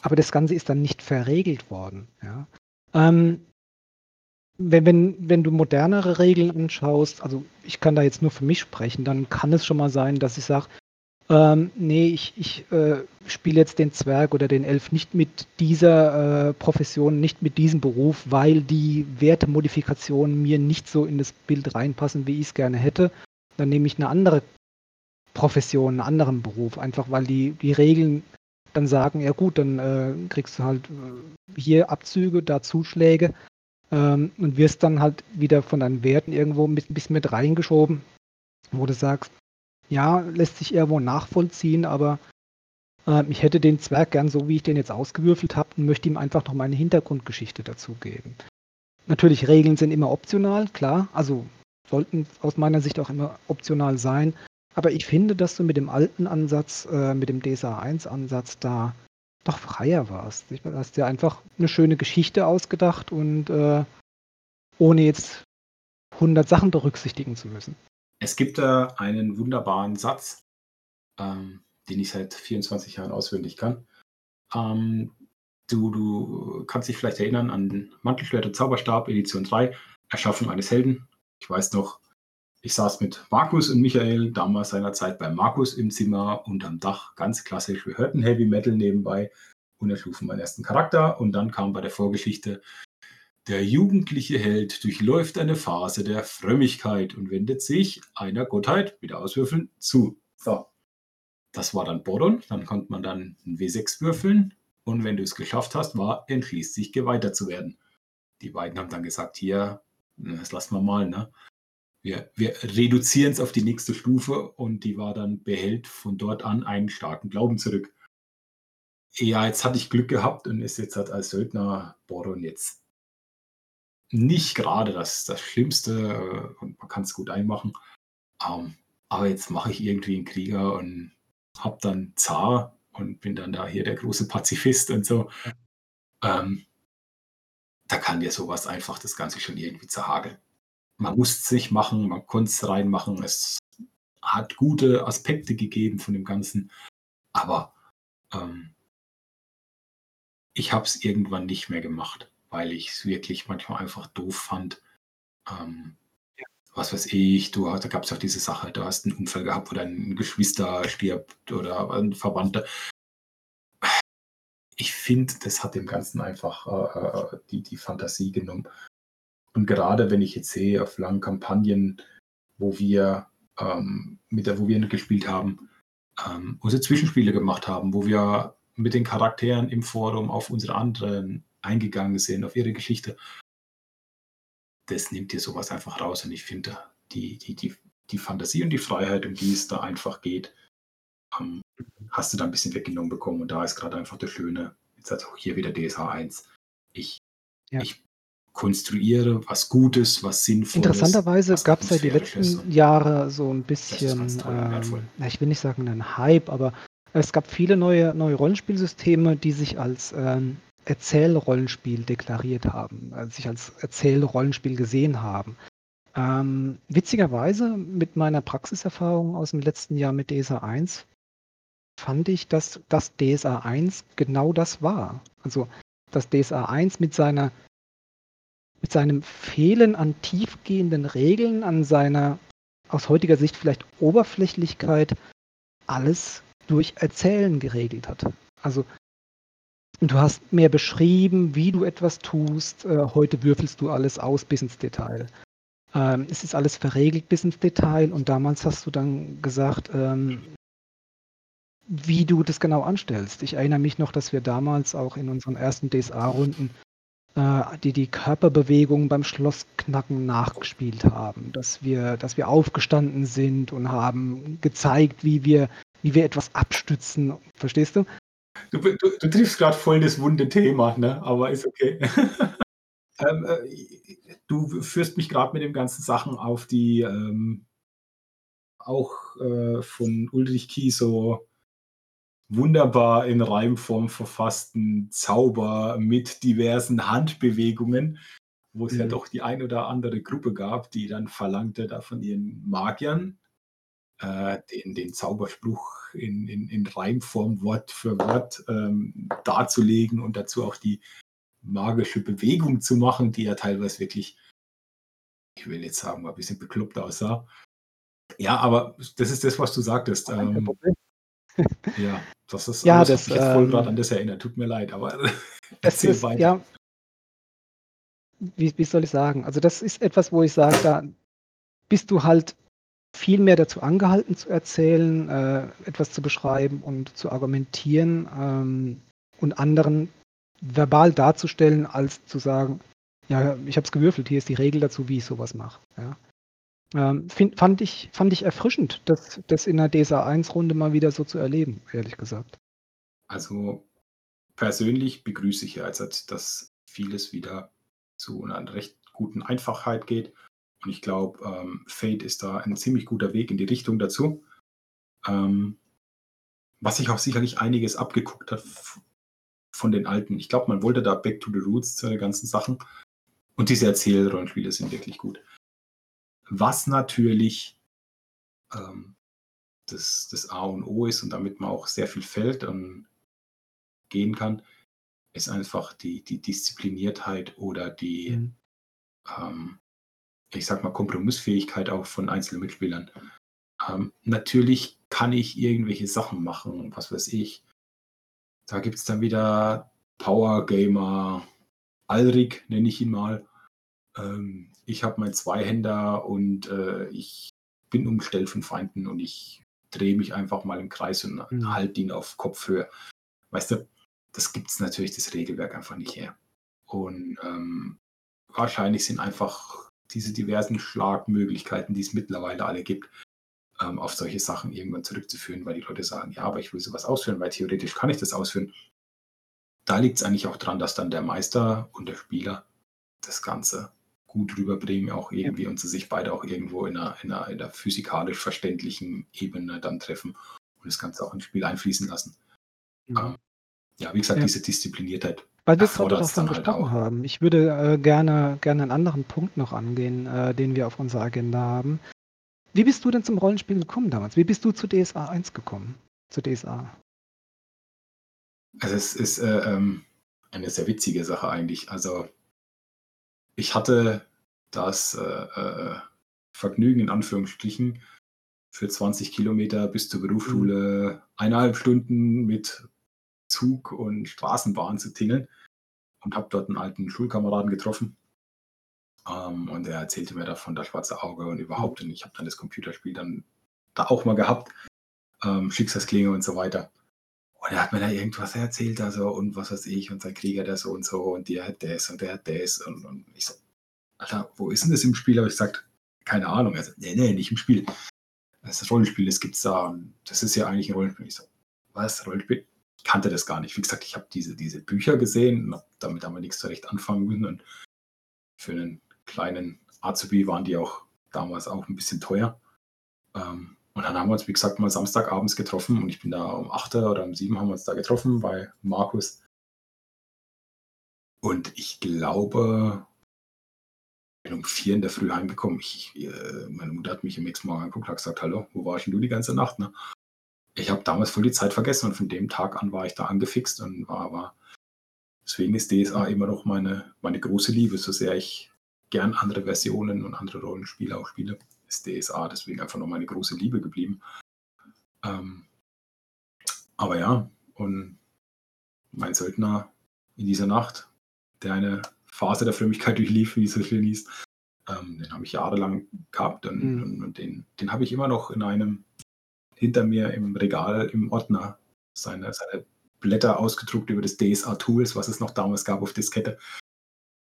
Aber das Ganze ist dann nicht verregelt worden. Ja. Ähm, wenn, wenn, wenn du modernere Regeln anschaust, also ich kann da jetzt nur für mich sprechen, dann kann es schon mal sein, dass ich sage, ähm, nee, ich, ich äh, spiele jetzt den Zwerg oder den Elf nicht mit dieser äh, Profession, nicht mit diesem Beruf, weil die Wertemodifikationen mir nicht so in das Bild reinpassen, wie ich es gerne hätte. Dann nehme ich eine andere Profession, einen anderen Beruf, einfach weil die, die Regeln dann sagen, ja gut, dann äh, kriegst du halt äh, hier Abzüge, da Zuschläge ähm, und wirst dann halt wieder von deinen Werten irgendwo ein bisschen mit reingeschoben, wo du sagst, ja, lässt sich irgendwo nachvollziehen, aber äh, ich hätte den Zwerg gern so, wie ich den jetzt ausgewürfelt habe und möchte ihm einfach noch meine Hintergrundgeschichte dazugeben. Natürlich, Regeln sind immer optional, klar, also sollten aus meiner Sicht auch immer optional sein, aber ich finde, dass du mit dem alten Ansatz, äh, mit dem DSA 1 Ansatz da doch freier warst. Du hast dir einfach eine schöne Geschichte ausgedacht und äh, ohne jetzt 100 Sachen berücksichtigen zu müssen. Es gibt da einen wunderbaren Satz, ähm, den ich seit 24 Jahren auswendig kann. Ähm, du, du kannst dich vielleicht erinnern an Mantelschwert und Zauberstab, Edition 3, Erschaffung eines Helden. Ich weiß noch, ich saß mit Markus und Michael damals seinerzeit bei Markus im Zimmer unterm Dach, ganz klassisch. Wir hörten Heavy Metal nebenbei und erschufen meinen ersten Charakter. Und dann kam bei der Vorgeschichte, der jugendliche Held durchläuft eine Phase der Frömmigkeit und wendet sich einer Gottheit, wieder auswürfeln, zu. So. Das war dann Boron, dann konnte man dann ein W6 würfeln und wenn du es geschafft hast, war, entschließt sich geweitert zu werden. Die beiden haben dann gesagt, hier, das lassen wir mal, ne? Wir, wir reduzieren es auf die nächste Stufe und die war dann behält von dort an einen starken Glauben zurück. Ja, jetzt hatte ich Glück gehabt und ist jetzt halt als Söldner Boron jetzt nicht gerade das, das Schlimmste äh, und man kann es gut einmachen. Ähm, aber jetzt mache ich irgendwie einen Krieger und habe dann Zar und bin dann da hier der große Pazifist und so. Ähm, da kann dir sowas einfach das Ganze schon irgendwie zerhageln. Man muss es nicht machen, man konnte es reinmachen. Es hat gute Aspekte gegeben von dem Ganzen. Aber ähm, ich habe es irgendwann nicht mehr gemacht, weil ich es wirklich manchmal einfach doof fand. Ähm, ja. Was weiß ich, du, da gab es auch diese Sache, du hast einen Unfall gehabt, wo dein Geschwister stirbt oder ein Verwandter. Ich finde, das hat dem Ganzen einfach äh, äh, die, die Fantasie genommen. Und gerade wenn ich jetzt sehe, auf langen Kampagnen, wo wir ähm, mit der, wo wir gespielt haben, ähm, unsere Zwischenspiele gemacht haben, wo wir mit den Charakteren im Forum auf unsere anderen eingegangen sind, auf ihre Geschichte. Das nimmt dir sowas einfach raus und ich finde, die, die, die, die Fantasie und die Freiheit, um die es da einfach geht, ähm, hast du da ein bisschen weggenommen bekommen und da ist gerade einfach das Schöne. Jetzt hat auch hier wieder DSH 1. Ich, ja. ich konstruiere was Gutes, was Sinnvolles. Interessanterweise gab es ja die letzten Jahre so ein bisschen, ähm, ich will nicht sagen einen Hype, aber es gab viele neue, neue Rollenspielsysteme, die sich als ähm, Erzählrollenspiel deklariert haben, äh, sich als Erzählrollenspiel gesehen haben. Ähm, witzigerweise mit meiner Praxiserfahrung aus dem letzten Jahr mit DSA 1 fand ich, dass das DSA 1 genau das war. Also das DSA 1 mit seiner mit seinem Fehlen an tiefgehenden Regeln, an seiner aus heutiger Sicht vielleicht Oberflächlichkeit alles durch Erzählen geregelt hat. Also du hast mehr beschrieben, wie du etwas tust. Äh, heute würfelst du alles aus bis ins Detail. Ähm, es ist alles verregelt bis ins Detail und damals hast du dann gesagt, ähm, wie du das genau anstellst. Ich erinnere mich noch, dass wir damals auch in unseren ersten DSA-Runden äh, die die Körperbewegung beim Schlossknacken nachgespielt haben, dass wir, dass wir aufgestanden sind und haben gezeigt, wie wir wie wir etwas abstützen. Verstehst du? Du, du, du triffst gerade voll das wunde Thema, ne? aber ist okay. [LAUGHS] ähm, äh, du führst mich gerade mit den ganzen Sachen auf die ähm, auch äh, von Ulrich Kieso wunderbar in Reimform verfassten Zauber mit diversen Handbewegungen, wo es mhm. ja doch die ein oder andere Gruppe gab, die dann verlangte, da von ihren Magiern äh, den, den Zauberspruch in, in, in Reimform Wort für Wort ähm, darzulegen und dazu auch die magische Bewegung zu machen, die ja teilweise wirklich, ich will jetzt sagen, mal ein bisschen bekloppt aussah. Ja, aber das ist das, was du sagtest. Ähm, [LAUGHS] ja, das ist ja, das, mich jetzt voll gerade ähm, an das erinnert. Tut mir leid, aber [LAUGHS] erzähl ist, weiter. Ja, wie, wie soll ich sagen? Also das ist etwas, wo ich sage, da bist du halt viel mehr dazu angehalten zu erzählen, äh, etwas zu beschreiben und zu argumentieren ähm, und anderen verbal darzustellen, als zu sagen, ja, ich habe es gewürfelt, hier ist die Regel dazu, wie ich sowas mache. Ja. Ähm, fand, ich, fand ich erfrischend, das, das in der DSA 1-Runde mal wieder so zu erleben, ehrlich gesagt. Also persönlich begrüße ich ja, also, dass vieles wieder zu einer recht guten Einfachheit geht und ich glaube, ähm, Fate ist da ein ziemlich guter Weg in die Richtung dazu. Ähm, was sich auch sicherlich einiges abgeguckt hat von den alten. Ich glaube, man wollte da back to the roots zu den ganzen Sachen. Und diese Erzählrollenspiele sind wirklich gut. Was natürlich ähm, das, das A und O ist und damit man auch sehr viel fällt und gehen kann, ist einfach die, die Diszipliniertheit oder die, mhm. ähm, ich sag mal, Kompromissfähigkeit auch von einzelnen Mitspielern. Ähm, natürlich kann ich irgendwelche Sachen machen, was weiß ich. Da gibt es dann wieder Power Gamer, Alrik nenne ich ihn mal. Ähm, ich habe meinen Zweihänder und äh, ich bin umgestellt von Feinden und ich drehe mich einfach mal im Kreis und mhm. halte ihn auf Kopfhöhe. Weißt du, das gibt es natürlich das Regelwerk einfach nicht her. Und ähm, wahrscheinlich sind einfach diese diversen Schlagmöglichkeiten, die es mittlerweile alle gibt, ähm, auf solche Sachen irgendwann zurückzuführen, weil die Leute sagen, ja, aber ich will sowas ausführen, weil theoretisch kann ich das ausführen. Da liegt es eigentlich auch dran, dass dann der Meister und der Spieler das Ganze gut rüberbringen, auch irgendwie ja. und sie sich beide auch irgendwo in einer, in, einer, in einer physikalisch verständlichen Ebene dann treffen und das Ganze auch ins Spiel einfließen lassen. Mhm. Ähm, ja, wie gesagt, ja. diese Diszipliniertheit weil wir gerade davon gesprochen halt haben. Ich würde äh, gerne, gerne einen anderen Punkt noch angehen, äh, den wir auf unserer Agenda haben. Wie bist du denn zum Rollenspiel gekommen damals? Wie bist du zu DSA 1 gekommen? Zu DSA? Also es ist, äh, ähm, eine sehr witzige Sache eigentlich. Also ich hatte das äh, äh, Vergnügen in Anführungsstrichen für 20 Kilometer bis zur Berufsschule mhm. eineinhalb Stunden mit Zug und Straßenbahn zu tingeln und habe dort einen alten Schulkameraden getroffen. Ähm, und er erzählte mir davon das schwarze Auge und überhaupt. Und ich habe dann das Computerspiel dann da auch mal gehabt. Ähm, Schicksalsklinge und so weiter. Und er hat mir da irgendwas erzählt, also und was weiß ich, und sein Krieger der so und so und der hat das und der hat das. Und, und ich so, Alter, wo ist denn das im Spiel? Aber ich gesagt, keine Ahnung. Er sagt, nee, nee, nicht im Spiel. Das ist ein Rollenspiel, das gibt's da. Und das ist ja eigentlich ein Rollenspiel. Ich so, was, Rollenspiel? Ich kannte das gar nicht. Wie gesagt, ich habe diese, diese Bücher gesehen damit aber nichts zurecht anfangen müssen. Und für einen kleinen Azubi waren die auch damals auch ein bisschen teuer. Ähm, und dann haben wir uns, wie gesagt, mal Samstagabends getroffen und ich bin da um 8 oder um 7 haben wir uns da getroffen bei Markus. Und ich glaube, ich bin um 4 in der Früh heimgekommen. Ich, äh, meine Mutter hat mich im nächsten Mal angeguckt und gesagt, hallo, wo warst denn du die ganze Nacht? Ne? Ich habe damals voll die Zeit vergessen und von dem Tag an war ich da angefixt und war aber, deswegen ist DSA immer noch meine, meine große Liebe, so sehr ich gern andere Versionen und andere Rollenspiele auch spiele ist DSA deswegen einfach noch meine große Liebe geblieben. Ähm, aber ja, und mein Söldner in dieser Nacht, der eine Phase der Frömmigkeit [LAUGHS] durchlief, wie es so schön hieß, ähm, den habe ich jahrelang gehabt und, mhm. und, und den, den habe ich immer noch in einem, hinter mir im Regal, im Ordner, seine, seine Blätter ausgedruckt über das DSA-Tools, was es noch damals gab auf Diskette.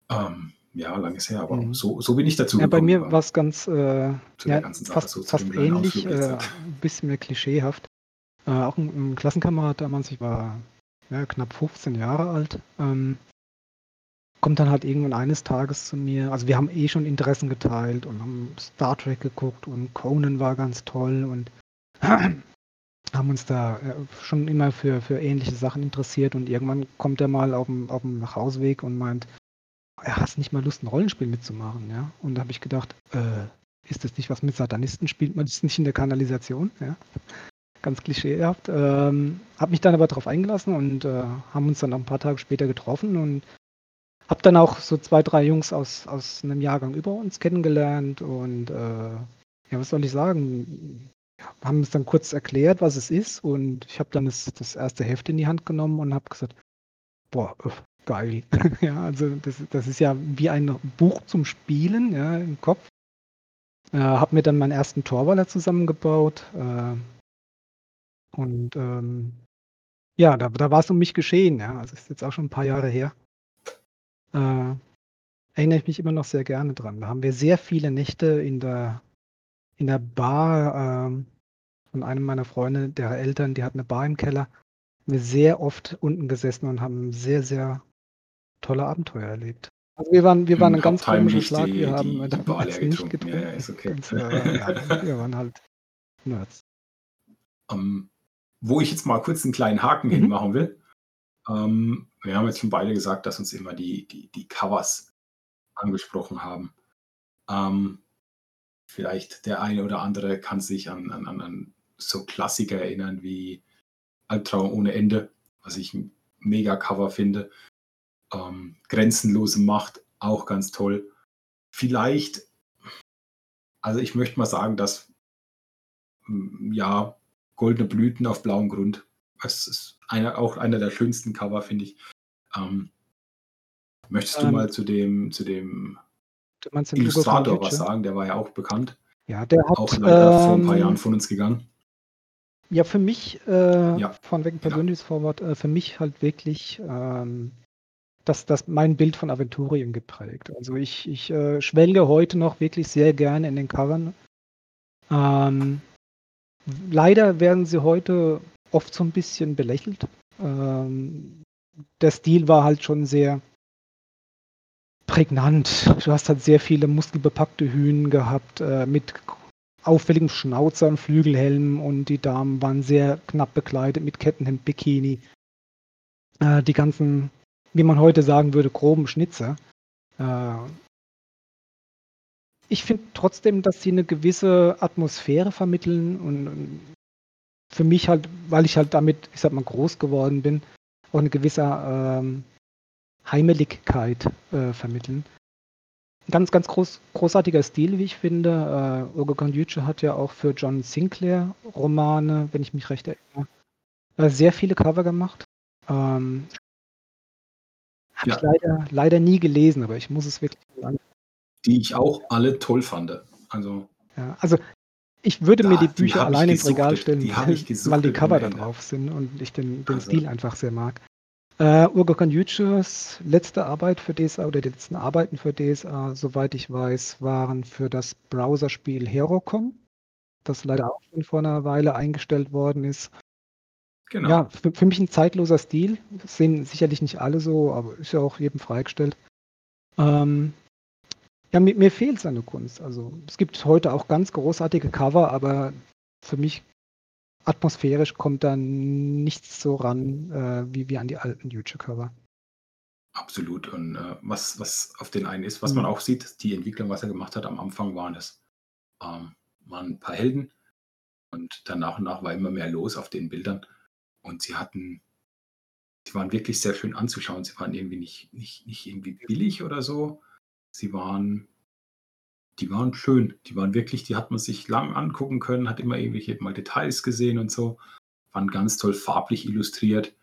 Ähm, ja, lange ist her, aber mhm. so, so bin ich dazu ja, gekommen. Bei mir war es ganz äh, ja, fast, so fast ähnlich, äh, ein bisschen mehr klischeehaft. Äh, auch ein, ein, Klassenkamerad damals, ich war ja, knapp 15 Jahre alt, ähm, kommt dann halt irgendwann eines Tages zu mir. Also wir haben eh schon Interessen geteilt und haben Star Trek geguckt und Conan war ganz toll und haben uns da äh, schon immer für, für ähnliche Sachen interessiert und irgendwann kommt er mal auf dem, auf dem Nachhausweg und meint, er hat nicht mal Lust, ein Rollenspiel mitzumachen, ja. Und da habe ich gedacht, äh, ist das nicht was mit Satanisten? Spielt man das nicht in der Kanalisation? Ja. Ganz klischeehaft. Ähm, habe mich dann aber darauf eingelassen und äh, haben uns dann auch ein paar Tage später getroffen und habe dann auch so zwei, drei Jungs aus, aus einem Jahrgang über uns kennengelernt und äh, ja, was soll ich sagen? Haben es dann kurz erklärt, was es ist und ich habe dann das, das erste Heft in die Hand genommen und habe gesagt, boah, geil. [LAUGHS] ja, also das, das ist ja wie ein Buch zum Spielen ja, im Kopf. Äh, habe mir dann meinen ersten Torwaller zusammengebaut. Äh, und ähm, ja, da, da war es um mich geschehen. Ja. Also ist jetzt auch schon ein paar Jahre her. Äh, erinnere ich mich immer noch sehr gerne dran. Da haben wir sehr viele Nächte in der, in der Bar äh, von einem meiner Freunde, der Eltern, die hat eine Bar im Keller. Wir sehr oft unten gesessen und haben sehr, sehr tolle Abenteuer erlebt. Also wir waren, wir waren ein ganz komischer Schlag. Wir haben die, die damals nicht getrunken. Ja, ist okay. Und, äh, [LAUGHS] ja, wir waren halt Nerds. Um, ähm, wo ich jetzt mal kurz einen kleinen Haken mhm. hinmachen will. Um, ähm, wir haben jetzt schon beide gesagt, dass uns immer die, die, die Covers angesprochen haben. Um, ähm, vielleicht der eine oder andere kann sich an, an, an so Klassiker erinnern wie Albtraum ohne Ende, was ich ein mega Cover finde ähm, grenzenlose Macht, auch ganz toll. Vielleicht, also ich möchte mal sagen, dass mm, ja, goldene Blüten auf blauem Grund. Es ist einer, auch einer der schönsten Cover, finde ich. Ähm, möchtest du ähm, mal zu dem, zu dem Illustrator was sagen? Der war ja auch bekannt. Ja, der hat auch leider vor ein paar ähm, Jahren von uns gegangen. Ja, für mich, äh, ja. von weg ein persönliches ja. Vorwort, äh, für mich halt wirklich ähm, das, das mein Bild von Aventurien geprägt. Also ich, ich äh, schwelge heute noch wirklich sehr gerne in den Covern. Ähm, leider werden sie heute oft so ein bisschen belächelt. Ähm, der Stil war halt schon sehr prägnant. Du hast halt sehr viele muskelbepackte Hühn gehabt äh, mit auffälligem Schnauzer und Flügelhelm und die Damen waren sehr knapp bekleidet mit Kettenhemd, Bikini. Äh, die ganzen wie man heute sagen würde, groben Schnitzer. Äh, ich finde trotzdem, dass sie eine gewisse Atmosphäre vermitteln und für mich halt, weil ich halt damit, ich sag mal, groß geworden bin, auch eine gewisse ähm, Heimeligkeit äh, vermitteln. Ganz, ganz groß, großartiger Stil, wie ich finde. Äh, Ugo Kondyuce hat ja auch für John Sinclair Romane, wenn ich mich recht erinnere, äh, sehr viele Cover gemacht. Ähm, Habe ja. ich leider, leider nie gelesen, aber ich muss es wirklich sagen. Die ich auch alle toll fand. Also, ja, also ich würde da, mir die Bücher die allein ins Regal stellen, die [LAUGHS] weil die Cover da drauf sind und ich den, den also. Stil einfach sehr mag. Äh, Urgokan Yuchus letzte Arbeit für DSA oder die letzten Arbeiten für DSA, soweit ich weiß, waren für das Browserspiel HeroCom, das leider auch schon vor einer Weile eingestellt worden ist. Genau. Ja, für, für mich ein zeitloser Stil. Das sehen sicherlich nicht alle so, aber ist ja auch jedem freigestellt. Ähm, ja, mir, mir fehlt seine Kunst. Also es gibt heute auch ganz großartige Cover, aber für mich atmosphärisch kommt da nichts so ran äh, wie, wie an die alten YouTube-Cover. Absolut. Und äh, was, was auf den einen ist, was mhm. man auch sieht, die Entwicklung, was er gemacht hat, am Anfang waren es ähm, waren ein paar Helden und dann nach und nach war immer mehr los auf den Bildern. Und sie hatten, sie waren wirklich sehr schön anzuschauen. Sie waren irgendwie nicht, nicht, nicht irgendwie billig oder so. Sie waren die waren schön. Die waren wirklich, die hat man sich lang angucken können, hat immer irgendwelche mal Details gesehen und so. Waren ganz toll farblich illustriert.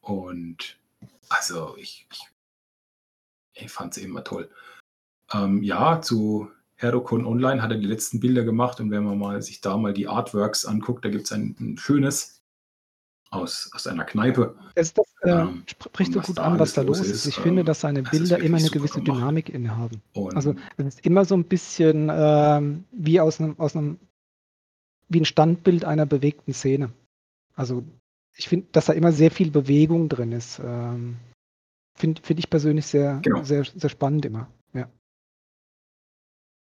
Und also ich, ich, ich fand sie immer toll. Ähm, ja, zu Herocon Online hat er die letzten Bilder gemacht und wenn man mal sich da mal die Artworks anguckt, da gibt es ein, ein schönes aus, aus einer Kneipe. Das, das äh, ähm, spricht so gut an, was da los ist. ist. Ich ähm, finde, dass seine Bilder immer eine gewisse gemacht. Dynamik innehaben. Und also es ist immer so ein bisschen ähm, wie aus einem, aus einem, wie ein Standbild einer bewegten Szene. Also ich finde, dass da immer sehr viel Bewegung drin ist. Ähm, finde find ich persönlich sehr, genau. sehr, sehr spannend immer. Ja.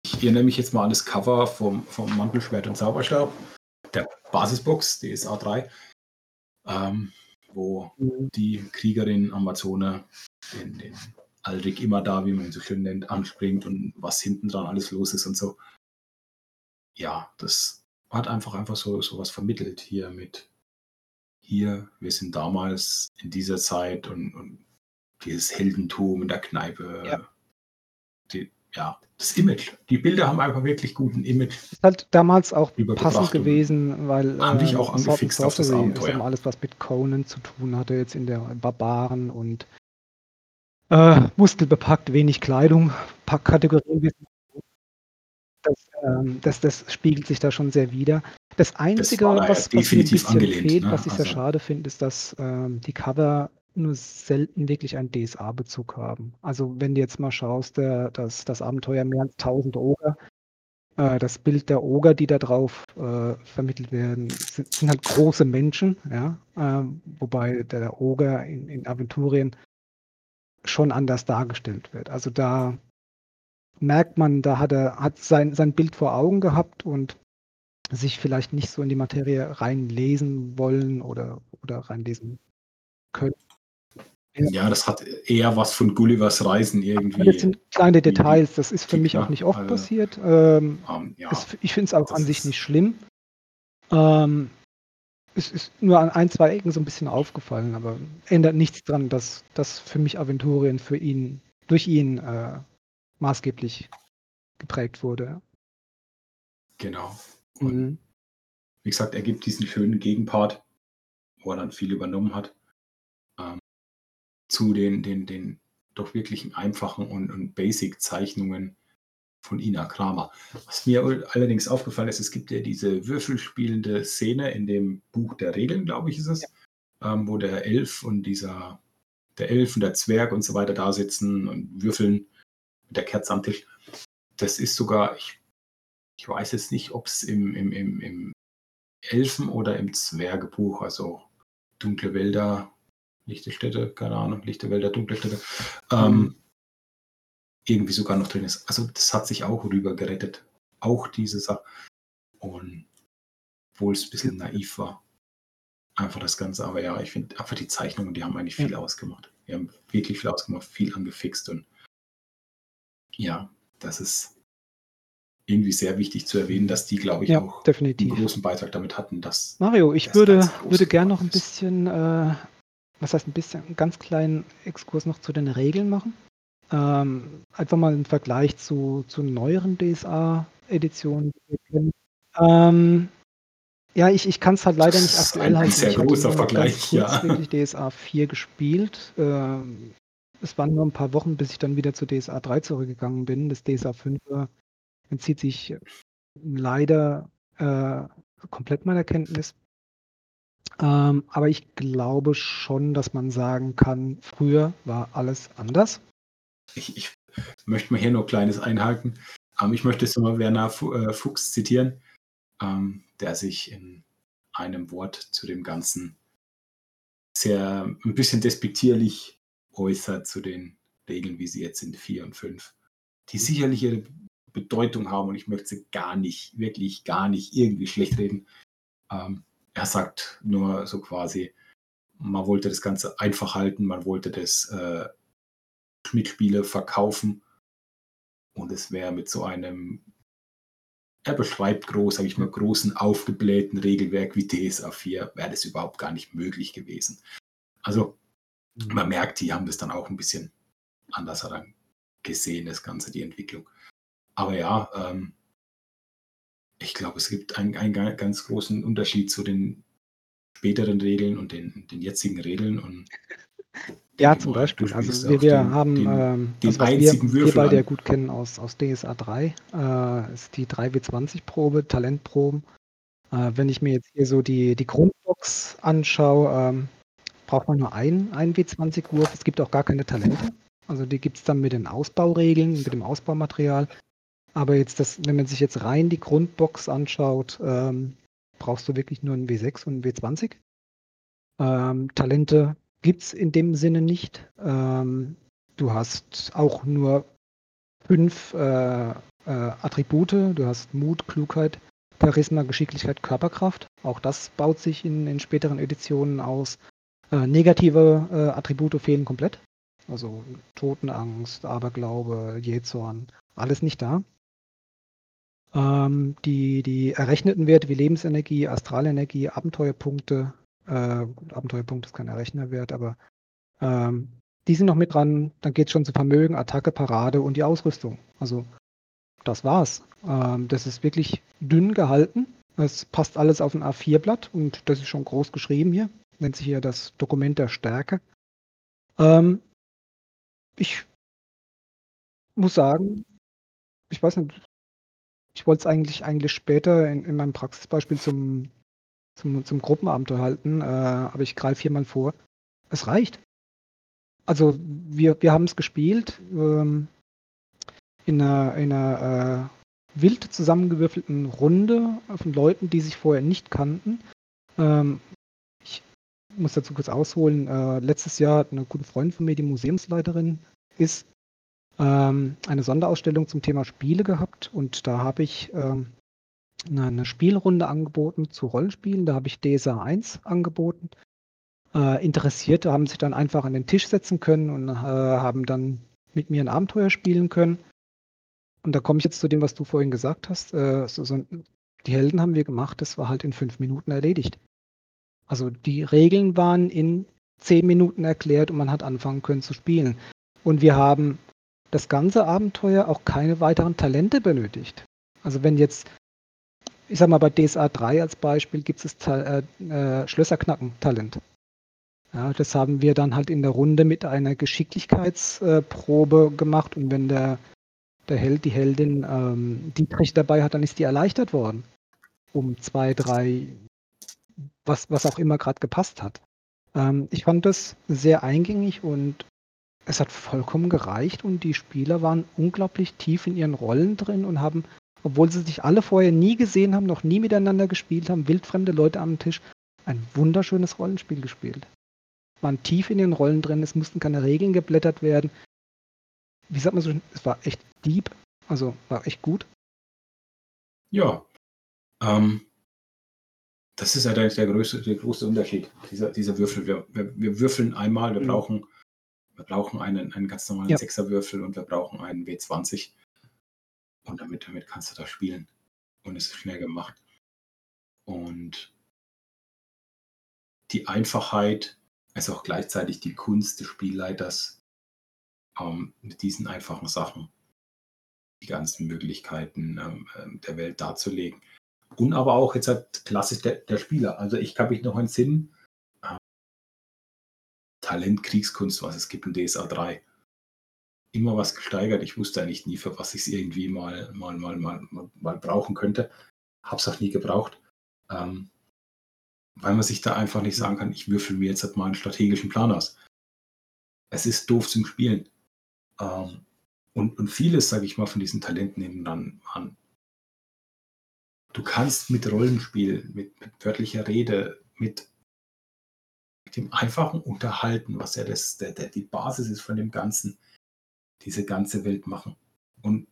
Ich erinnere mich jetzt mal an das Cover vom, vom Mantelschwert und Zauberstab, der Basisbox, DSA 3 ähm, wo mhm. die Kriegerin Amazone den, den Alrik immer da, wie man ihn so schön nennt, anspringt und was hinten dran alles los ist und so. Ja, das hat einfach einfach so, so was vermittelt hier mit hier, wir sind damals in dieser Zeit und, und dieses Heldentum in der Kneipe. Ja. Die, ja, das Image. Die Bilder haben einfach wirklich guten Image. Ist halt damals auch passend gewesen, weil haben dich äh, auch angefixt auf das Abenteuer. alles, was mit Conan zu tun hatte, jetzt in der Barbaren und äh, muskelbepackt, wenig Kleidung, Packkategorien. Das, ähm, das, das spiegelt sich da schon sehr wider. Das Einzige, das was, was mir ein bisschen fehlt, ne? was ich also. sehr schade finde, ist, dass ähm, die Cover nur selten wirklich einen DSA-Bezug haben. Also wenn du jetzt mal schaust, der, das, das Abenteuer mehr als 1000 Oger, äh, das Bild der Oger, die da drauf äh, vermittelt werden, sind, sind, halt große Menschen, ja, äh, wobei der Oger in, in Aventurien schon anders dargestellt wird. Also da merkt man, da hat er hat sein, sein Bild vor Augen gehabt und sich vielleicht nicht so in die Materie reinlesen wollen oder, oder reinlesen können. Ja, das hat eher was von Gullivers Reisen irgendwie. Das sind kleine Details, das ist für mich auch nicht oft also, passiert. Ähm, um, ähm, ja, es, ich finde es auch an sich nicht schlimm. Ähm, es ist nur an ein, zwei Ecken so ein bisschen aufgefallen, aber ändert nichts dran, dass das für mich Aventurien für ihn, durch ihn äh, maßgeblich geprägt wurde. Genau. Und mhm. wie gesagt, er gibt diesen schönen Gegenpart, wo er dann viel übernommen hat zu den, den, den doch wirklich einfachen und, und Basic-Zeichnungen von Ina Kramer. Was mir allerdings aufgefallen ist, es gibt ja diese würfelspielende Szene in dem Buch der Regeln, glaube ich, ist es, ja. ähm, wo der Elf und dieser, der Elf und der Zwerg und so weiter da sitzen und würfeln mit der Kerze am Tisch. Das ist sogar, ich, ich weiß jetzt nicht, ob es im, im, im, im Elfen- oder im Zwergebuch, also Dunkle Wälder lichte Städte, keine Ahnung, lichte Wälder, dunkle Städte, ähm, irgendwie sogar noch drin ist. Also das hat sich auch rüber gerettet. Auch diese Sache. Und obwohl es ein bisschen naiv war. Einfach das Ganze. Aber ja, ich finde einfach die Zeichnungen, die haben eigentlich viel ja. ausgemacht. Die haben wirklich viel ausgemacht, viel angefixt. Und ja, das ist irgendwie sehr wichtig zu erwähnen, dass die, glaube ich, ja, auch definitiv. einen großen Beitrag damit hatten. Dass Mario, ich würde, würde gerne noch ein bisschen äh, was heißt ein bisschen, einen ganz kleinen Exkurs noch zu den Regeln machen. Ähm, einfach mal einen Vergleich zu, zu neueren DSA-Editionen. Ähm, ja, ich, ich kann es halt leider nicht aktuell halten. Sehr großer Vergleich, kurz ja. wirklich DSA 4 gespielt. Ähm, es waren nur ein paar Wochen, bis ich dann wieder zu DSA 3 zurückgegangen bin. Das DSA 5 entzieht sich leider äh, komplett meiner Kenntnis. Ähm, aber ich glaube schon, dass man sagen kann, früher war alles anders. Ich, ich möchte mal hier noch Kleines einhaken. Ähm, ich möchte jetzt mal Werner äh, Fuchs zitieren, ähm, der sich in einem Wort zu dem Ganzen sehr ein bisschen despektierlich äußert zu den Regeln, wie sie jetzt sind, 4 und 5, die sicherlich ihre Bedeutung haben und ich möchte sie gar nicht, wirklich gar nicht irgendwie schlecht reden. Ähm, er sagt nur so quasi, man wollte das Ganze einfach halten, man wollte das äh, Mitspiele verkaufen und es wäre mit so einem, er beschreibt groß, sage ich mal, großen aufgeblähten Regelwerk wie DSA 4, wäre das überhaupt gar nicht möglich gewesen. Also mhm. man merkt, die haben das dann auch ein bisschen anders gesehen, das Ganze, die Entwicklung. Aber ja, ähm, ich glaube, es gibt einen, einen ganz großen Unterschied zu den späteren Regeln und den, den jetzigen Regeln. Und [LAUGHS] ja, zum Beispiel. Also wir, wir den, haben den, ähm, den also einzigen wir, wir beide ja gut kennen aus, aus DSA 3, äh, ist die 3W20-Probe, Talentproben. Äh, wenn ich mir jetzt hier so die, die Grundbox anschaue, ähm, braucht man nur einen, einen W20-Wurf. Es gibt auch gar keine Talente. Also die gibt es dann mit den Ausbauregeln, mit dem Ausbaumaterial. Aber jetzt das, wenn man sich jetzt rein die Grundbox anschaut, ähm, brauchst du wirklich nur einen W6 und einen W20. Ähm, Talente gibt es in dem Sinne nicht. Ähm, du hast auch nur fünf äh, äh, Attribute. Du hast Mut, Klugheit, Charisma, Geschicklichkeit, Körperkraft. Auch das baut sich in, in späteren Editionen aus. Äh, negative äh, Attribute fehlen komplett. Also Totenangst, Aberglaube, Jähzorn, alles nicht da. Ähm, die, die errechneten Werte wie Lebensenergie, Astralenergie, Abenteuerpunkte, äh, Abenteuerpunkt ist kein Errechnerwert, aber ähm, die sind noch mit dran. Dann geht es schon zu Vermögen, Attacke, Parade und die Ausrüstung. Also das war's. Ähm, das ist wirklich dünn gehalten. Es passt alles auf ein A4-Blatt und das ist schon groß geschrieben hier. Nennt sich hier das Dokument der Stärke. Ähm, ich muss sagen, ich weiß nicht, ich wollte es eigentlich, eigentlich später in, in meinem Praxisbeispiel zum, zum, zum Gruppenabenteuer halten, äh, aber ich greife hier mal vor. Es reicht. Also wir, wir haben es gespielt ähm, in einer, in einer äh, wild zusammengewürfelten Runde von Leuten, die sich vorher nicht kannten. Ähm, ich muss dazu kurz ausholen. Äh, letztes Jahr hat eine gute Freundin von mir, die Museumsleiterin ist, ähm, eine Sonderausstellung zum Thema Spiele gehabt und da habe ich ähm, eine, Spielrunde angeboten zu Rollenspielen. Da habe ich DSA 1 angeboten. Äh, Interessierte haben sich dann einfach an den Tisch setzen können und äh, haben dann mit mir ein Abenteuer spielen können. Und da komme ich jetzt zu dem, was du vorhin gesagt hast. Äh, so, so, die Helden haben wir gemacht, das war halt in fünf Minuten erledigt. Also die Regeln waren in zehn Minuten erklärt und man hat anfangen können zu spielen. Und wir haben das ganze Abenteuer auch keine weiteren Talente benötigt. Also wenn jetzt, ich sag mal bei DSA 3 als Beispiel, gibt es äh, äh, Schlösserknacken-Talent. Ja, das haben wir dann halt in der Runde mit einer Geschicklichkeitsprobe äh, gemacht und wenn der, der Held, die Heldin ähm, Dietrich dabei hat, dann ist die erleichtert worden. Um zwei, drei, was, was auch immer gerade gepasst hat. Ähm, ich fand das sehr eingängig und es hat vollkommen gereicht und die Spieler waren unglaublich tief in ihren Rollen drin und haben, obwohl sie sich alle vorher nie gesehen haben, noch nie miteinander gespielt haben, wildfremde Leute am Tisch, ein wunderschönes Rollenspiel gespielt. Waren tief in ihren Rollen drin, es mussten keine Regeln geblättert werden. Wie sagt man so, es war echt deep, also war echt gut. Ja, ähm, das ist ja der, der, größte, der große Unterschied, dieser, dieser Würfel. Wir, wir, wir würfeln einmal, wir mhm. brauchen wir brauchen einen, einen ganz normalen ja. Sechserwürfel und wir brauchen einen W20. Und damit, damit kannst du da spielen. Und es ist schnell gemacht. Und die Einfachheit ist auch gleichzeitig die Kunst des Spielleiters, ähm, mit diesen einfachen Sachen die ganzen Möglichkeiten ähm, ähm der Welt darzulegen. Und aber auch jetzt halt klassisch der, der Spieler. Also ich kann mich noch entsinnen, Talent, Kriegskunst, was es gibt in DSA 3. Immer was gesteigert. Ich wusste eigentlich nie, für was ich es irgendwie mal, mal, mal, mal, mal brauchen könnte. Hab's auch nie gebraucht. Ähm, weil man sich da einfach nicht sagen kann, ich würfel mir jetzt halt mal einen strategischen Plan aus. Es ist doof zum Spielen. Ähm, und, und vieles, sage ich mal, von diesen Talenten nehmen dann an. Du kannst mit Rollenspiel, mit, mit wörtlicher Rede, mit, mit, dem einfachen Unterhalten, was ja das, der, der, die Basis ist von dem Ganzen, diese ganze Welt machen. Und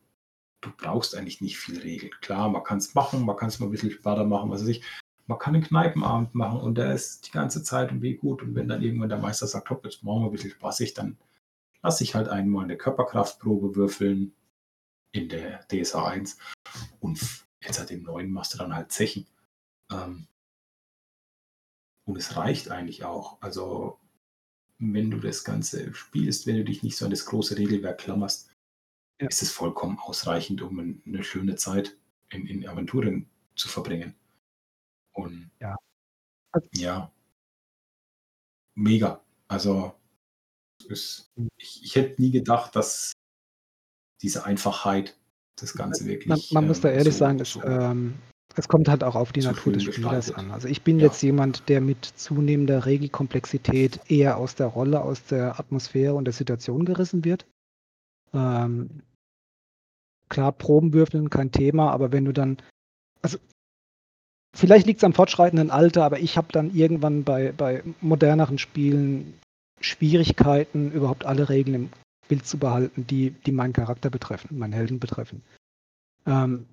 du brauchst eigentlich nicht viel Regeln. Klar, man kann es machen, man kann es mal ein bisschen später machen, was weiß ich. Man kann einen Kneipenabend machen und der ist die ganze Zeit und wie gut. Und wenn dann irgendwann der Meister sagt, hopp, jetzt machen wir ein bisschen spaßig, dann lasse ich halt einmal eine Körperkraftprobe würfeln in der DSA 1 und jetzt halt im neuen machst du dann halt Zechen. Ähm, und es reicht eigentlich auch. Also, wenn du das Ganze spielst, wenn du dich nicht so an das große Regelwerk klammerst, ja. ist es vollkommen ausreichend, um eine schöne Zeit in, in Aventuren zu verbringen. Und ja. ja, mega. Also, ist, ich, ich hätte nie gedacht, dass diese Einfachheit das Ganze wirklich. Man, man muss da ähm, ehrlich so, sagen, so ähm, es kommt halt auch auf die Natur des Spielers an. Also ich bin ja. jetzt jemand, der mit zunehmender Regelkomplexität eher aus der Rolle, aus der Atmosphäre und der Situation gerissen wird. Ähm, klar, Probenwürfeln kein Thema, aber wenn du dann, also vielleicht liegt es am fortschreitenden Alter, aber ich habe dann irgendwann bei, bei moderneren Spielen Schwierigkeiten, überhaupt alle Regeln im Bild zu behalten, die, die meinen Charakter betreffen, meinen Helden betreffen. Ähm,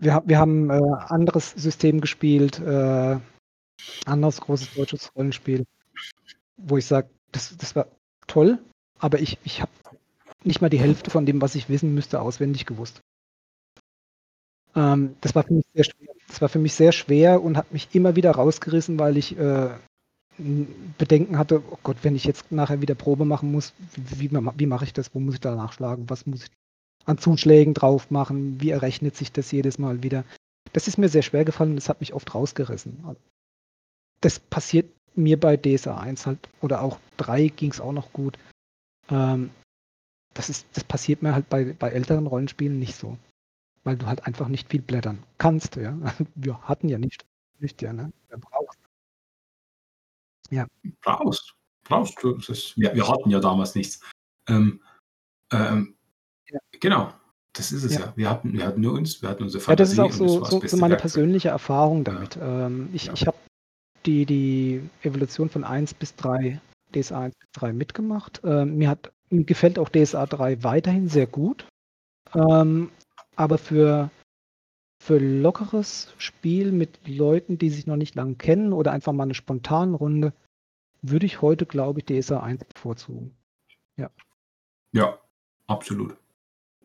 wir, wir haben äh, anderes System gespielt, äh, anderes großes deutsches Rollenspiel, wo ich sage, das, das war toll, aber ich, ich habe nicht mal die Hälfte von dem, was ich wissen müsste, auswendig gewusst. Ähm, das, war für mich sehr schwer. das war für mich sehr schwer und hat mich immer wieder rausgerissen, weil ich äh, Bedenken hatte, oh Gott, wenn ich jetzt nachher wieder Probe machen muss, wie, wie mache ich das? Wo muss ich da nachschlagen? Was muss ich an Zuschlägen drauf machen? Wie errechnet sich das jedes Mal wieder? Das ist mir sehr schwer gefallen und das hat mich oft rausgerissen. Das passiert mir bei DSA 1 halt, oder auch 3 ging es auch noch gut. Ähm, das, ist, das passiert mir halt bei, bei älteren Rollenspielen nicht so. Weil du halt einfach nicht viel blättern kannst, ja. Wir hatten ja nicht, nicht ja, ne? Wir brauchst ja. Brauchst. Brauchst du. Ist, wir, wir, hatten ja damals nichts. Ähm, ähm, ja. Genau. Das ist es ja. ja. Wir, hatten, wir hatten nur uns, wir hatten unsere Fantasie. Ja, das ist auch so, so, so meine Werkzeug. persönliche Erfahrung damit. Ja. Ähm, ich ich habe die, die Evolution von 1 bis 3, DSA 1 bis 3 mitgemacht. Ähm, mir, hat, mir gefällt auch DSA 3 weiterhin sehr gut. Ähm, aber für für lockeres Spiel mit Leuten, die sich noch nicht lange kennen oder einfach mal eine spontane Runde, würde ich heute, glaube ich, DSA 1 bevorzugen. Ja. Ja, absolut.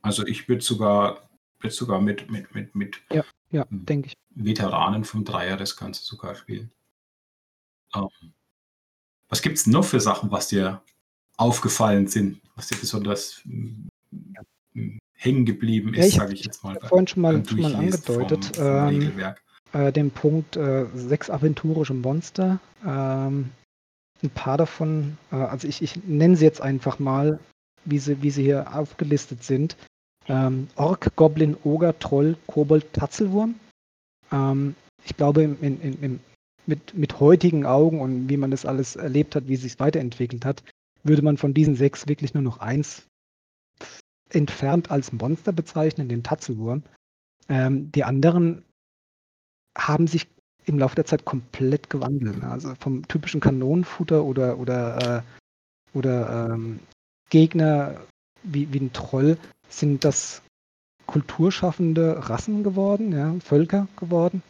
Also ich würde sogar, würd sogar mit, mit, mit, mit ja, ja, denke ich. Veteranen vom Dreier das Ganze sogar spielen. Um, ähm, was gibt es noch für Sachen, was dir aufgefallen sind, was dir besonders ja hängen geblieben ist, ja, sage ich jetzt mal. Vorhin schon mal, schon mal angedeutet, vom, vom ähm, äh, den Punkt äh, sechs aventurische Monster. Ähm, ein paar davon, äh, also ich, ich nenne sie jetzt einfach mal, wie sie, wie sie hier aufgelistet sind. Ähm, Ork, Goblin, Oger, Troll, Kobold, Tatzelwurm. Ähm, ich glaube, in, in, in, mit, mit heutigen Augen und wie man das alles erlebt hat, wie es sich weiterentwickelt hat, würde man von diesen sechs wirklich nur noch eins entfernt als Monster bezeichnen, den Tatzelwurm. Ähm, die anderen haben sich im Laufe der Zeit komplett gewandelt. Also vom typischen Kanonenfutter oder, oder, äh, oder ähm, Gegner wie, wie ein Troll sind das kulturschaffende Rassen geworden, ja, Völker geworden,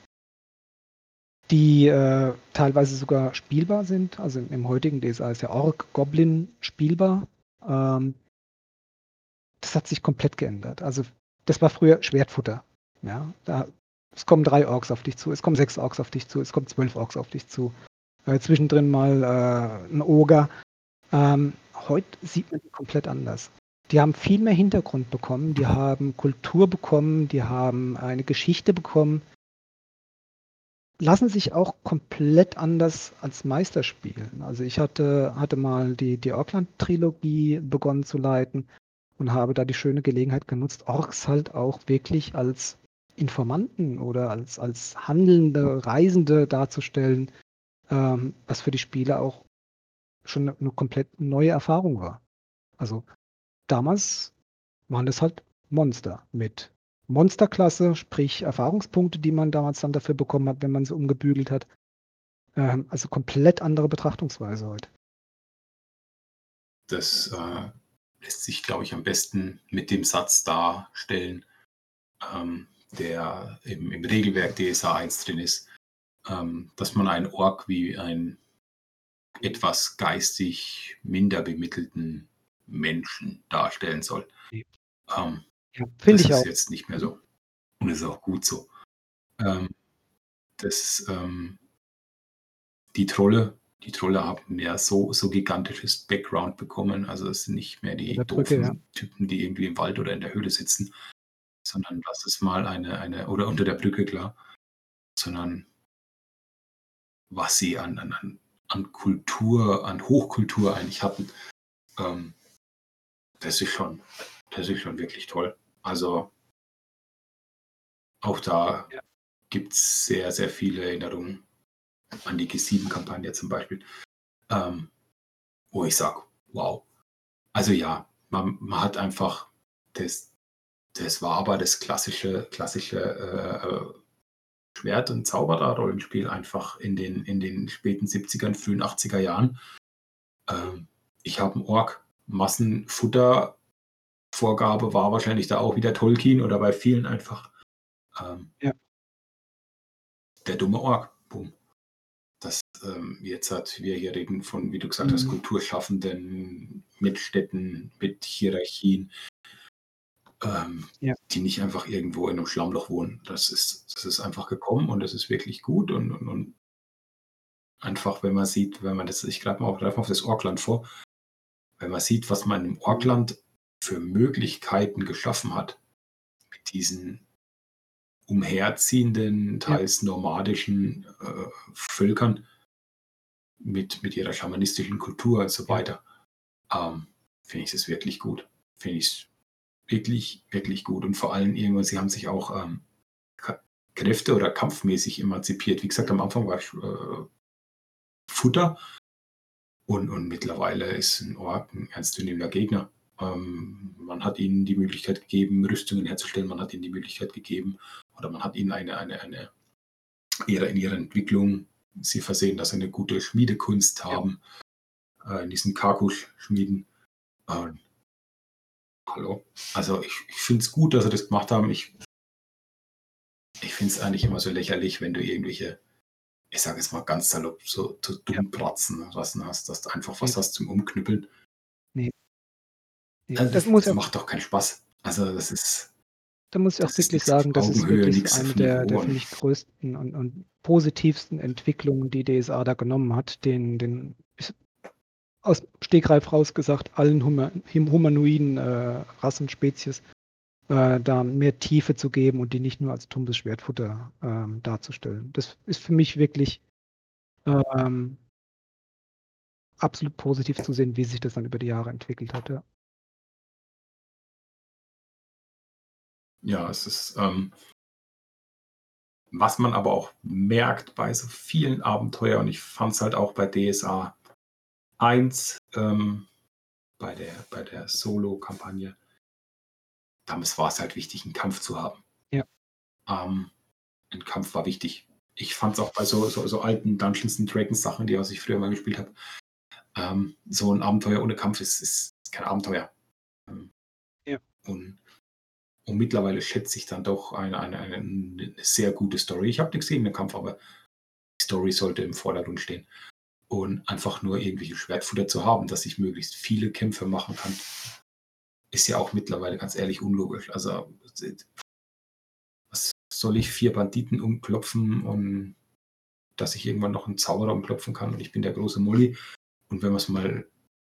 die äh, teilweise sogar spielbar sind. Also im heutigen DSA ist ja Ork, Goblin spielbar. Ähm, das hat sich komplett geändert. Also das war früher Schwertfutter. Ja, da, es kommen drei Orks auf dich zu, es kommen sechs Orks auf dich zu, es kommen zwölf Orks auf dich zu. äh, zwischendrin mal äh, ein Oger. Ähm, heute sieht man die komplett anders. Die haben viel mehr Hintergrund bekommen, die haben Kultur bekommen, die haben eine Geschichte bekommen. Lassen sich auch komplett anders als Meister spielen. Also ich hatte, hatte mal die, die Orkland-Trilogie begonnen zu leiten und habe da die schöne Gelegenheit genutzt, Orks halt auch wirklich als Informanten oder als, als handelnde Reisende darzustellen, ähm, was für die Spieler auch schon eine, eine komplett neue Erfahrung war. Also damals waren das halt Monster mit Monsterklasse, sprich Erfahrungspunkte, die man damals dann dafür bekommen hat, wenn man sie umgebügelt hat. Ähm, also komplett andere Betrachtungsweise heute. Das äh, lässt sich, glaube ich, am besten mit dem Satz darstellen, ähm, der im, im, Regelwerk DSA 1 drin ist, ähm, dass man einen Ork wie einen etwas geistig minder bemittelten Menschen darstellen soll. Ähm, ja, Finde ich auch. Das ist jetzt nicht mehr so. Und ist auch gut so. Ähm, das, ähm, die Trolle, die Trolle haben ja so, so gigantisches Background bekommen. Also es sind nicht mehr die Brücke, ja. Typen, die irgendwie im Wald oder in der Höhle sitzen, sondern das ist mal eine, eine, oder unter der Brücke, klar, sondern was sie an, an, an Kultur, an Hochkultur eigentlich hatten. Ähm, das ist schon, das ist schon wirklich toll. Also auch da ja. gibt es sehr, sehr viele Erinnerungen an die G7-Kampagne zum Beispiel, ähm, wo ich sage, wow. Also ja, man, man, hat einfach, das, das war aber das klassische, klassische äh, äh Schwert- und Zauberer-Rollenspiel einfach in den, in den späten 70ern, frühen 80er Jahren. Ähm, ich habe einen Ork, Massenfutter Vorgabe war wahrscheinlich da auch wieder Tolkien oder bei vielen einfach ähm, ja. der dumme Ork. Boom. Das ähm, jetzt hat, wir hier reden von, wie du gesagt hast, mhm. Kulturschaffenden mit Städten, mit Hierarchien, ähm, ja. die nicht einfach irgendwo in einem Schlammloch wohnen. Das ist, das ist einfach gekommen und das ist wirklich gut und, und, und einfach, wenn man sieht, wenn man das, ich greife mal, greif mal auf das Orkland vor, wenn man sieht, was man im Orkland für Möglichkeiten geschaffen hat, mit diesen umherziehenden, teils nomadischen äh, Völkern, mit, mit ihrer schamanistischen Kultur und so weiter, ähm, finde ich es wirklich gut. Finde ich es wirklich, wirklich gut. Und vor allem irgendwann, sie haben sich auch ähm, Kräfte- oder kampfmäßig emanzipiert. Wie gesagt, am Anfang war ich äh, Futter und, und mittlerweile ist ein Ork ein ernstzunehmender Gegner. Ähm, man hat ihnen die Möglichkeit gegeben, Rüstungen herzustellen, man hat ihnen die Möglichkeit gegeben oder man hat ihnen eine, eine, eine ihre, in ihrer Entwicklung sie versehen, dass sie eine gute Schmiedekunst haben, ja. äh, in diesen Kakusch-Schmieden. Äh, hallo. Also ich, ich finde es gut, dass sie das gemacht haben. Ich, ich finde es eigentlich immer so lächerlich, wenn du irgendwelche, ich sage jetzt mal ganz salopp, so, so dumm Pratzen was hast, dass du einfach was ja. hast zum Umknüppeln. Also das, das, muss das macht doch keinen Spaß. Also das ist. Da muss ich auch wirklich sagen, das ist wirklich eine der, der für mich größten und, und, positivsten Entwicklungen, die DSA da genommen hat, den, den aus Stegreif rausgesagt, allen humanoiden äh, Rassen, Spezies, äh, da mehr Tiefe zu geben und die nicht nur als tumbes Schwertfutter äh, darzustellen. Das ist für mich wirklich ähm, absolut positiv zu sehen, wie sich das dann über die Jahre entwickelt hat. Ja. Ja, es ist, ähm, was man aber auch merkt bei so vielen Abenteuern, und ich fand es halt auch bei DSA 1, ähm, bei der, bei der Solo-Kampagne, damals war es halt wichtig, einen Kampf zu haben. Ja. Ähm, ein Kampf war wichtig. Ich fand es auch bei so, so, so, alten Dungeons and Dragons Sachen, die ich früher mal gespielt habe, ähm, so ein Abenteuer ohne Kampf ist, ist kein Abenteuer. Ähm, ja. Und und mittlerweile schätze ich dann doch eine, eine, eine sehr gute Story. Ich habe nichts gegen den Kampf, aber die Story sollte im Vordergrund stehen. Und einfach nur irgendwelche Schwertfutter zu haben, dass ich möglichst viele Kämpfe machen kann, ist ja auch mittlerweile ganz ehrlich unlogisch. Also, was soll ich vier Banditen umklopfen und dass ich irgendwann noch einen Zauberer umklopfen kann und ich bin der große Mulli. Und wenn man es mal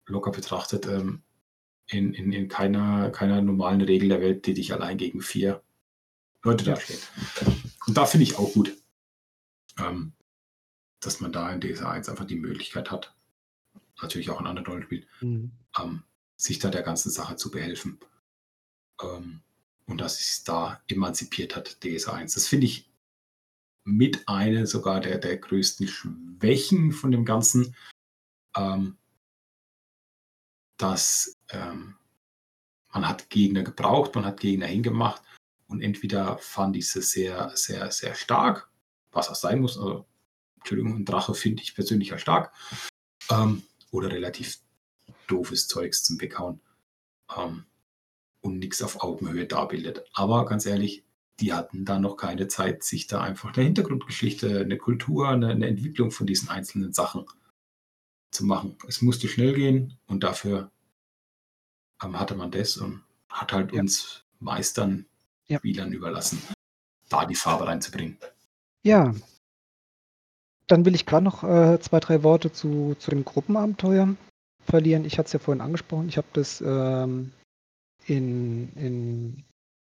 locker betrachtet, ähm, in, in, in keiner, keiner normalen Regel der Welt, die dich allein gegen vier Leute ja. dasteht. Und da finde ich auch gut, ähm, dass man da in DSA 1 einfach die Möglichkeit hat, natürlich auch in anderen Rollenspielen, mhm. ähm, sich da der ganzen Sache zu behelfen. Ähm, und dass es da emanzipiert hat, DSA 1. Das finde ich mit einer sogar der, der größten Schwächen von dem Ganzen, ähm, dass ähm, man hat Gegner gebraucht, man hat Gegner hingemacht und entweder fand ich sie sehr, sehr, sehr stark, was auch sein muss. Also, Entschuldigung, ein Drache finde ich persönlich ja stark. Ähm, oder relativ doofes Zeugs zum Weghauen. Ähm, und nichts auf Augenhöhe darbildet. Aber ganz ehrlich, die hatten da noch keine Zeit, sich da einfach eine Hintergrundgeschichte, eine Kultur, eine, eine Entwicklung von diesen einzelnen Sachen zu machen. Es musste schnell gehen und dafür ähm, hatte man das und hat halt ja. uns Meistern, ja. Spielern überlassen, da die Farbe reinzubringen. Ja. Dann will ich gerade noch äh, zwei, drei Worte zu, zu dem Gruppenabenteuer verlieren. Ich hatte es ja vorhin angesprochen. Ich habe das ähm, in, in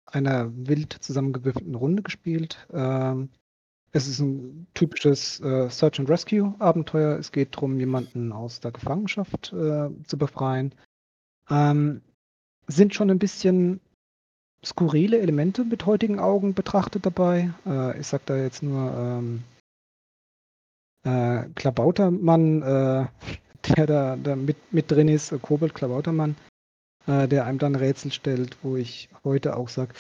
einer wild zusammengewürfelten Runde gespielt. Ähm, es ist ein typisches äh, Search and Rescue Abenteuer. Es geht darum, jemanden aus der Gefangenschaft äh, zu befreien. Ähm, sind schon ein bisschen skurrile Elemente mit heutigen Augen betrachtet dabei. Äh, ich sag da jetzt nur ähm, äh, Klabautermann, äh, der da, da mit, mit drin ist, Kobold Klabautermann, äh, der einem dann Rätsel stellt, wo ich heute auch sage,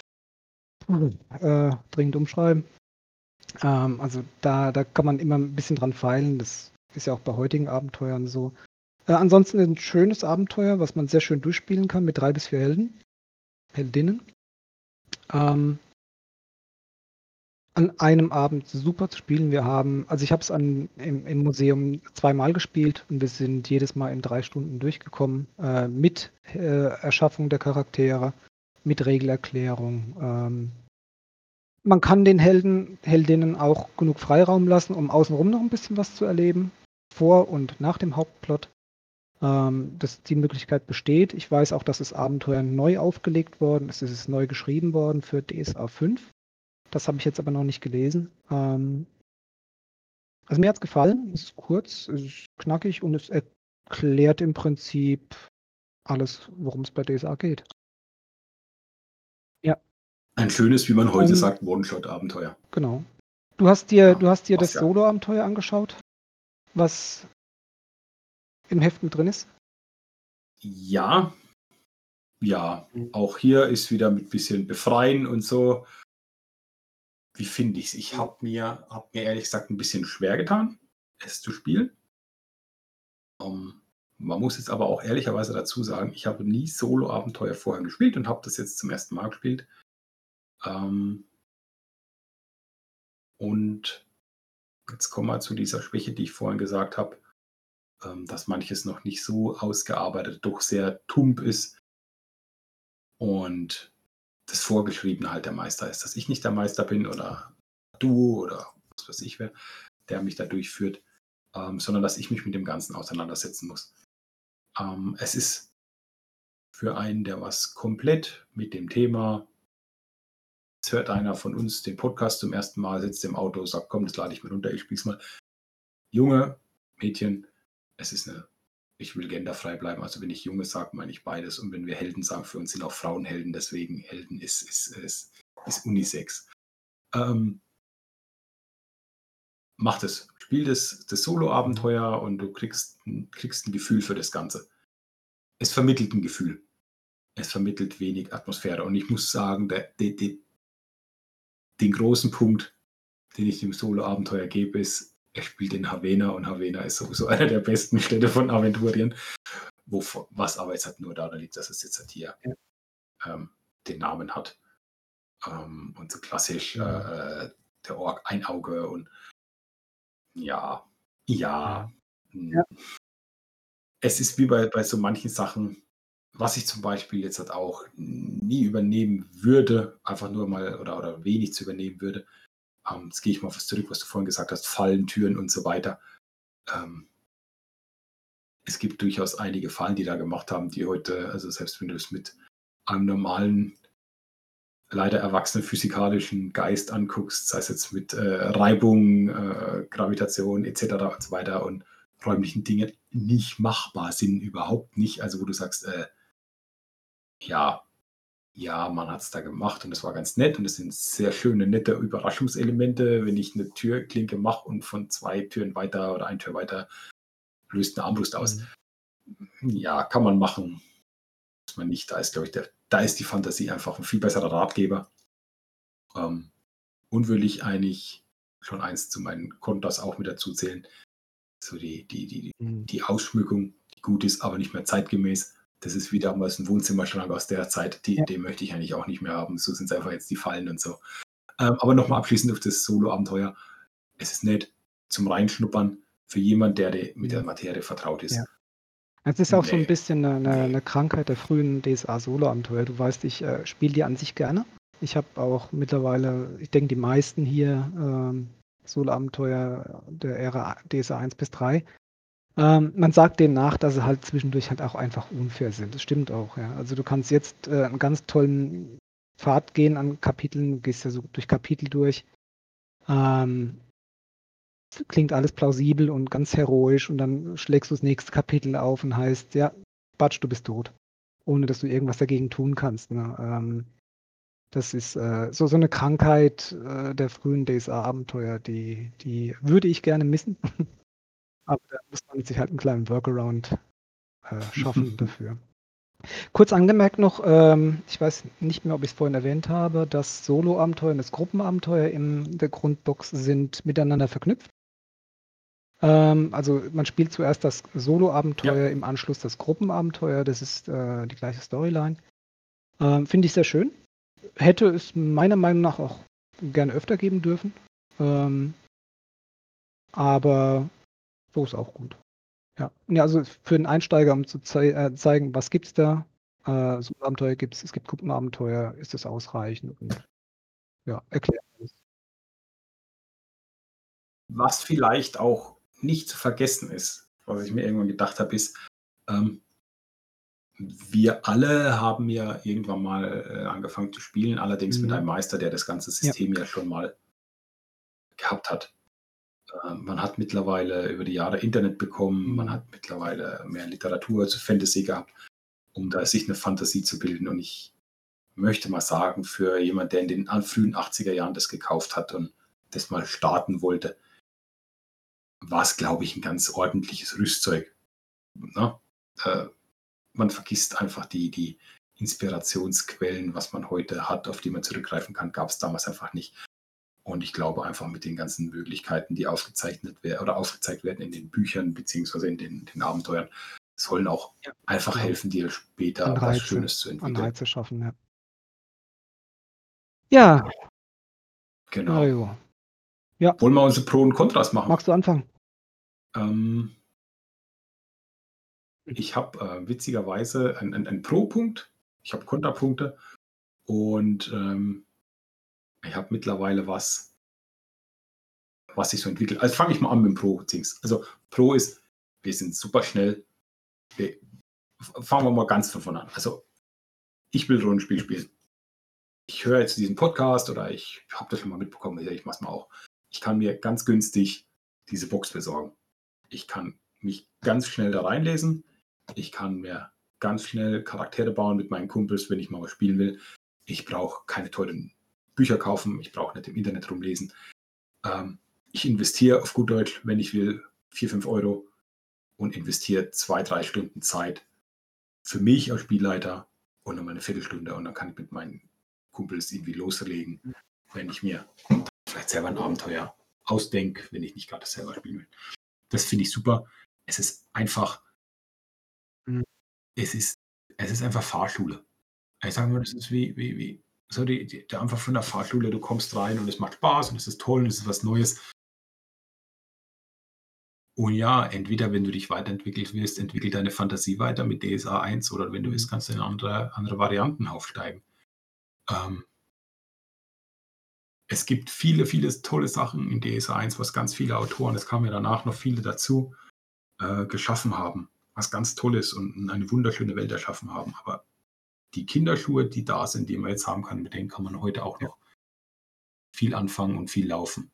äh, dringend umschreiben. Ähm, also da, da kann man immer ein bisschen dran feilen. Das ist ja auch bei heutigen Abenteuern so. Äh, ansonsten ein schönes Abenteuer, was man sehr schön durchspielen kann mit drei bis vier Helden, Heldinnen. Ähm, an einem Abend super zu spielen. Wir haben, also ich habe es im, im Museum zweimal gespielt und wir sind jedes Mal in drei Stunden durchgekommen äh, mit äh, Erschaffung der Charaktere, mit Regelerklärung. Ähm, man kann den Helden, Heldinnen auch genug Freiraum lassen, um außenrum noch ein bisschen was zu erleben, vor und nach dem Hauptplot. Ähm, dass die Möglichkeit besteht. Ich weiß auch, dass das Abenteuer neu aufgelegt worden ist. Es ist neu geschrieben worden für DSA 5. Das habe ich jetzt aber noch nicht gelesen. Ähm, also mir hat es gefallen. Es ist kurz, es ist knackig und es erklärt im Prinzip alles, worum es bei DSA geht. Ja. Ein schönes, wie man heute um, sagt, One-Shot-Abenteuer. Genau. Du hast dir, ja, du hast dir das ja. Solo-Abenteuer angeschaut, was im Heft mit drin ist? Ja. Ja, mhm. auch hier ist wieder mit bisschen Befreien und so wie finde ich es? Ich habe mir, hab mir ehrlich gesagt ein bisschen schwer getan, es zu spielen. Um, ähm, man muss jetzt aber auch ehrlicherweise dazu sagen, ich habe nie Solo-Abenteuer vorher gespielt und habe das jetzt zum ersten Mal gespielt. Ähm, und jetzt kommen wir zu dieser Schwäche, die ich vorhin gesagt habe, ähm, dass manches noch nicht so ausgearbeitet, doch sehr tump ist. Und das Vorgeschriebene halt der Meister ist, dass ich nicht der Meister bin oder du oder was weiß ich wer, der mich da durchführt, ähm, sondern dass ich mich mit dem Ganzen auseinandersetzen muss. Ähm, es ist für einen, der was komplett mit dem Thema, es hört einer von uns den Podcast zum ersten Mal, sitzt im Auto, sagt, komm, das lade ich mir runter, ich spiel's mal. Junge, Mädchen, es ist eine ich will genderfrei bleiben. Also wenn ich Junge sage, meine ich beides. Und wenn wir Helden sagen, für uns sind auch Frauen Helden. Deswegen Helden ist, ist, ist, ist Unisex. Ähm, mach das. Spiel das, das Solo-Abenteuer und du kriegst, kriegst ein Gefühl für das Ganze. Es vermittelt ein Gefühl. Es vermittelt wenig Atmosphäre. Und ich muss sagen, der, der, der, den großen Punkt, den ich dem Solo-Abenteuer gebe, ist, er spielt in Havena und Havena ist sowieso [LAUGHS] einer der besten Städte von Aventurien. Wo, was aber jetzt halt nur daran liegt, dass es jetzt halt hier ja. ähm, den Namen hat. Ähm, und so klassisch äh, der Ork ein Auge und ja, ja. Hm. ja. Es ist wie bei, bei so manchen Sachen, was ich zum Beispiel jetzt halt auch nie übernehmen würde, einfach nur mal oder, oder wenig zu übernehmen würde, ähm, jetzt gehe ich mal auf was zurück, was du vorhin gesagt hast, Fallen, Türen und so weiter. Ähm, es gibt durchaus einige Fallen, die da gemacht haben, die heute, also selbst wenn du es mit einem normalen, leider erwachsenen physikalischen Geist anguckst, sei es jetzt mit äh, Reibung, äh, Gravitation etc. und so weiter und räumlichen Dingen nicht machbar sind, überhaupt nicht. Also wo du sagst, äh, ja, ja, man hat es da gemacht und das war ganz nett und es sind sehr schöne, nette Überraschungselemente, wenn ich eine Türklinke mache und von zwei Türen weiter oder ein Tür weiter löst eine Armbrust aus. Mhm. Ja, kann man machen. Muss man nicht. Da ist, glaube ich, der, da ist die Fantasie einfach ein viel besserer Ratgeber. Ähm, und will ich eigentlich schon eins zu meinen Kontas auch mit dazu zählen. So die, die, die, mhm. die Ausschmückung, die gut ist, aber nicht mehr zeitgemäß das ist wie damals ein Wohnzimmerschrank aus der Zeit, die, ja. den möchte ich eigentlich auch nicht mehr haben. So sind es einfach jetzt die Fallen und so. Ähm, aber nochmal abschließend auf das Solo-Abenteuer. Es ist nett zum Reinschnuppern für jemanden, der mit der Materie vertraut ist. Ja. Es ist auch nee. so ein bisschen eine, eine, Krankheit der frühen DSA-Solo-Abenteuer. Du weißt, ich äh, spiele die an sich gerne. Ich habe auch mittlerweile, ich denke, die meisten hier ähm, Solo-Abenteuer der Ära DSA 1 bis 3 ähm, man sagt denen nach, dass sie halt zwischendurch halt auch einfach unfair sind. Das stimmt auch, ja. Also du kannst jetzt äh, einen ganz tollen Pfad gehen an Kapiteln, du gehst ja so durch Kapitel durch. Ähm, klingt alles plausibel und ganz heroisch und dann schlägst du das nächste Kapitel auf und heißt, ja, Batsch, du bist tot. Ohne dass du irgendwas dagegen tun kannst. Ne? Ähm, das ist äh, so, so eine Krankheit äh, der frühen DSA-Abenteuer, die, die würde ich gerne missen. [LAUGHS] Aber da muss man sich halt einen kleinen Workaround äh, schaffen [LAUGHS] dafür. Kurz angemerkt noch, ähm, ich weiß nicht mehr, ob ich es vorhin erwähnt habe, das Solo-Abenteuer und das Gruppenabenteuer in der Grundbox sind miteinander verknüpft. Ähm, also man spielt zuerst das Solo-Abenteuer, ja. im Anschluss das Gruppenabenteuer, das ist äh, die gleiche Storyline. Ähm, Finde ich sehr schön. Hätte es meiner Meinung nach auch gerne öfter geben dürfen. Ähm, aber so ist auch gut. Ja. ja, also für den Einsteiger, um zu zei äh, zeigen, was gibt es da, äh, so Abenteuer gibt es, es gibt Gruppenabenteuer, ist das ausreichend und ja, erklärt alles. Was vielleicht auch nicht zu vergessen ist, was ich mir irgendwann gedacht habe, ist, ähm, wir alle haben ja irgendwann mal äh, angefangen zu spielen, allerdings mhm. mit einem Meister, der das ganze System ja, ja schon mal gehabt hat. Äh, man hat mittlerweile über die Jahre Internet bekommen, man hat mittlerweile mehr Literatur zu Fantasy gehabt, um da sich eine Fantasie zu bilden. Und ich möchte mal sagen, für jemand, der in den frühen 80er Jahren das gekauft hat und das mal starten wollte, war es, glaube ich, ein ganz ordentliches Rüstzeug. Ne? Äh, man vergisst einfach die, die Inspirationsquellen, was man heute hat, auf die man zurückgreifen kann, gab es damals einfach nicht. Und ich glaube einfach mit den ganzen Möglichkeiten, die aufgezeichnet werden oder aufgezeigt werden in den Büchern beziehungsweise in den, den Abenteuern, sollen auch ja, einfach genau. helfen, dir später Anreize, was Schönes zu entwickeln. Anreize schaffen, ja. Ja. Genau. Mario. Ja. Wollen wir unsere Pro und Kontras machen? Magst du anfangen? Ähm, ich habe äh, witzigerweise einen ein Pro-Punkt, ich habe Kontrapunkte und ähm, ich habe mittlerweile was, was sich so entwickelt. Also fange ich mal an mit dem Pro-Dings. Also Pro ist, wir sind super schnell. Wir, fangen wir mal ganz von vorne an. Also ich will Rollenspiel spielen. Ich höre jetzt diesen Podcast oder ich habe das schon mal mitbekommen, ich mache es mal auch. Ich kann mir ganz günstig diese Box besorgen. Ich kann mich ganz schnell da reinlesen. Ich kann mir ganz schnell Charaktere bauen mit meinen Kumpels, wenn ich mal was spielen will. Ich brauche keine teuren Bücher kaufen, ich brauche nicht im Internet rumlesen. Ähm, ich investiere auf gut Deutsch, wenn ich will, 4, 5 Euro und investiere zwei, drei Stunden Zeit für mich als Spielleiter und nochmal eine Viertelstunde und dann kann ich mit meinen Kumpels irgendwie loslegen, wenn ich mir vielleicht selber ein Abenteuer ausdenke, wenn ich nicht gerade selber spielen will. Das finde ich super. Es ist einfach, mhm. es ist, es ist einfach Fahrschule. Ich sage mal, das ist wie, wie, wie so die, die, einfach von der Fahrschule, du kommst rein und es macht Spaß und es ist toll und es ist was Neues. Und ja, entweder wenn du dich weiterentwickelt willst, entwickelt deine Fantasie weiter mit DSA 1 oder wenn du willst, kannst du in andere, andere Varianten aufsteigen. Ähm, es gibt viele, viele tolle Sachen in DSA 1, was ganz viele Autoren, es kamen ja danach noch viele dazu, äh, geschaffen haben. Was ganz Tolles und eine wunderschöne Welt erschaffen haben. Aber die Kinderschuhe, die da sind, die man jetzt haben kann, mit denen kann man heute auch noch viel anfangen und viel laufen.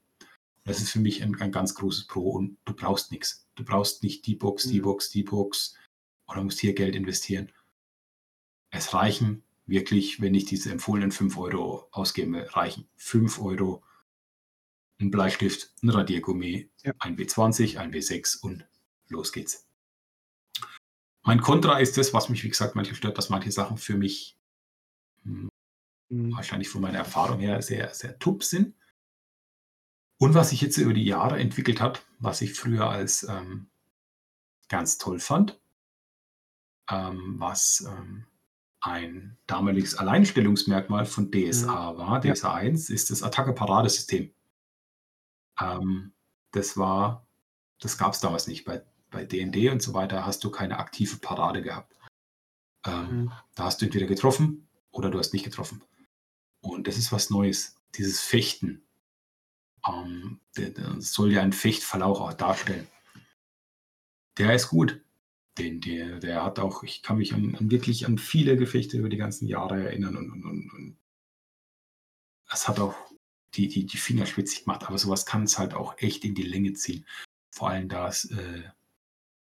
Das ist für mich ein, ein ganz großes Pro und du brauchst nichts. Du brauchst nicht die Box, die mhm. Box, die Box oder musst hier Geld investieren. Es reichen wirklich, wenn ich diese empfohlenen 5 Euro ausgebe, reichen 5 Euro, ein Bleistift, ein Radiergummi, ja. ein B20, ein B6 und los geht's. Mein Kontra ist das, was mich, wie gesagt, manchmal stört, dass manche Sachen für mich hm, mhm. wahrscheinlich von meiner Erfahrung her sehr, sehr tup sind. Und was sich jetzt über die Jahre entwickelt hat, was ich früher als ähm, ganz toll fand, ähm, was ähm, ein damaliges Alleinstellungsmerkmal von DSA mhm. war, DSA ja. 1, ist das Attacke-Paradesystem. Ähm, das war, das gab es damals nicht. Bei, bei DD und so weiter hast du keine aktive Parade gehabt. Ähm, mhm. Da hast du entweder getroffen oder du hast nicht getroffen. Und das ist was Neues. Dieses Fechten. Ähm, das soll ja einen Fechtverlauf auch darstellen. Der ist gut. Den, der, der hat auch, ich kann mich an, an, wirklich an viele Gefechte über die ganzen Jahre erinnern und, und, und, und das hat auch die, die, die Finger schwitzig gemacht, aber sowas kann es halt auch echt in die Länge ziehen. Vor allem da es, äh,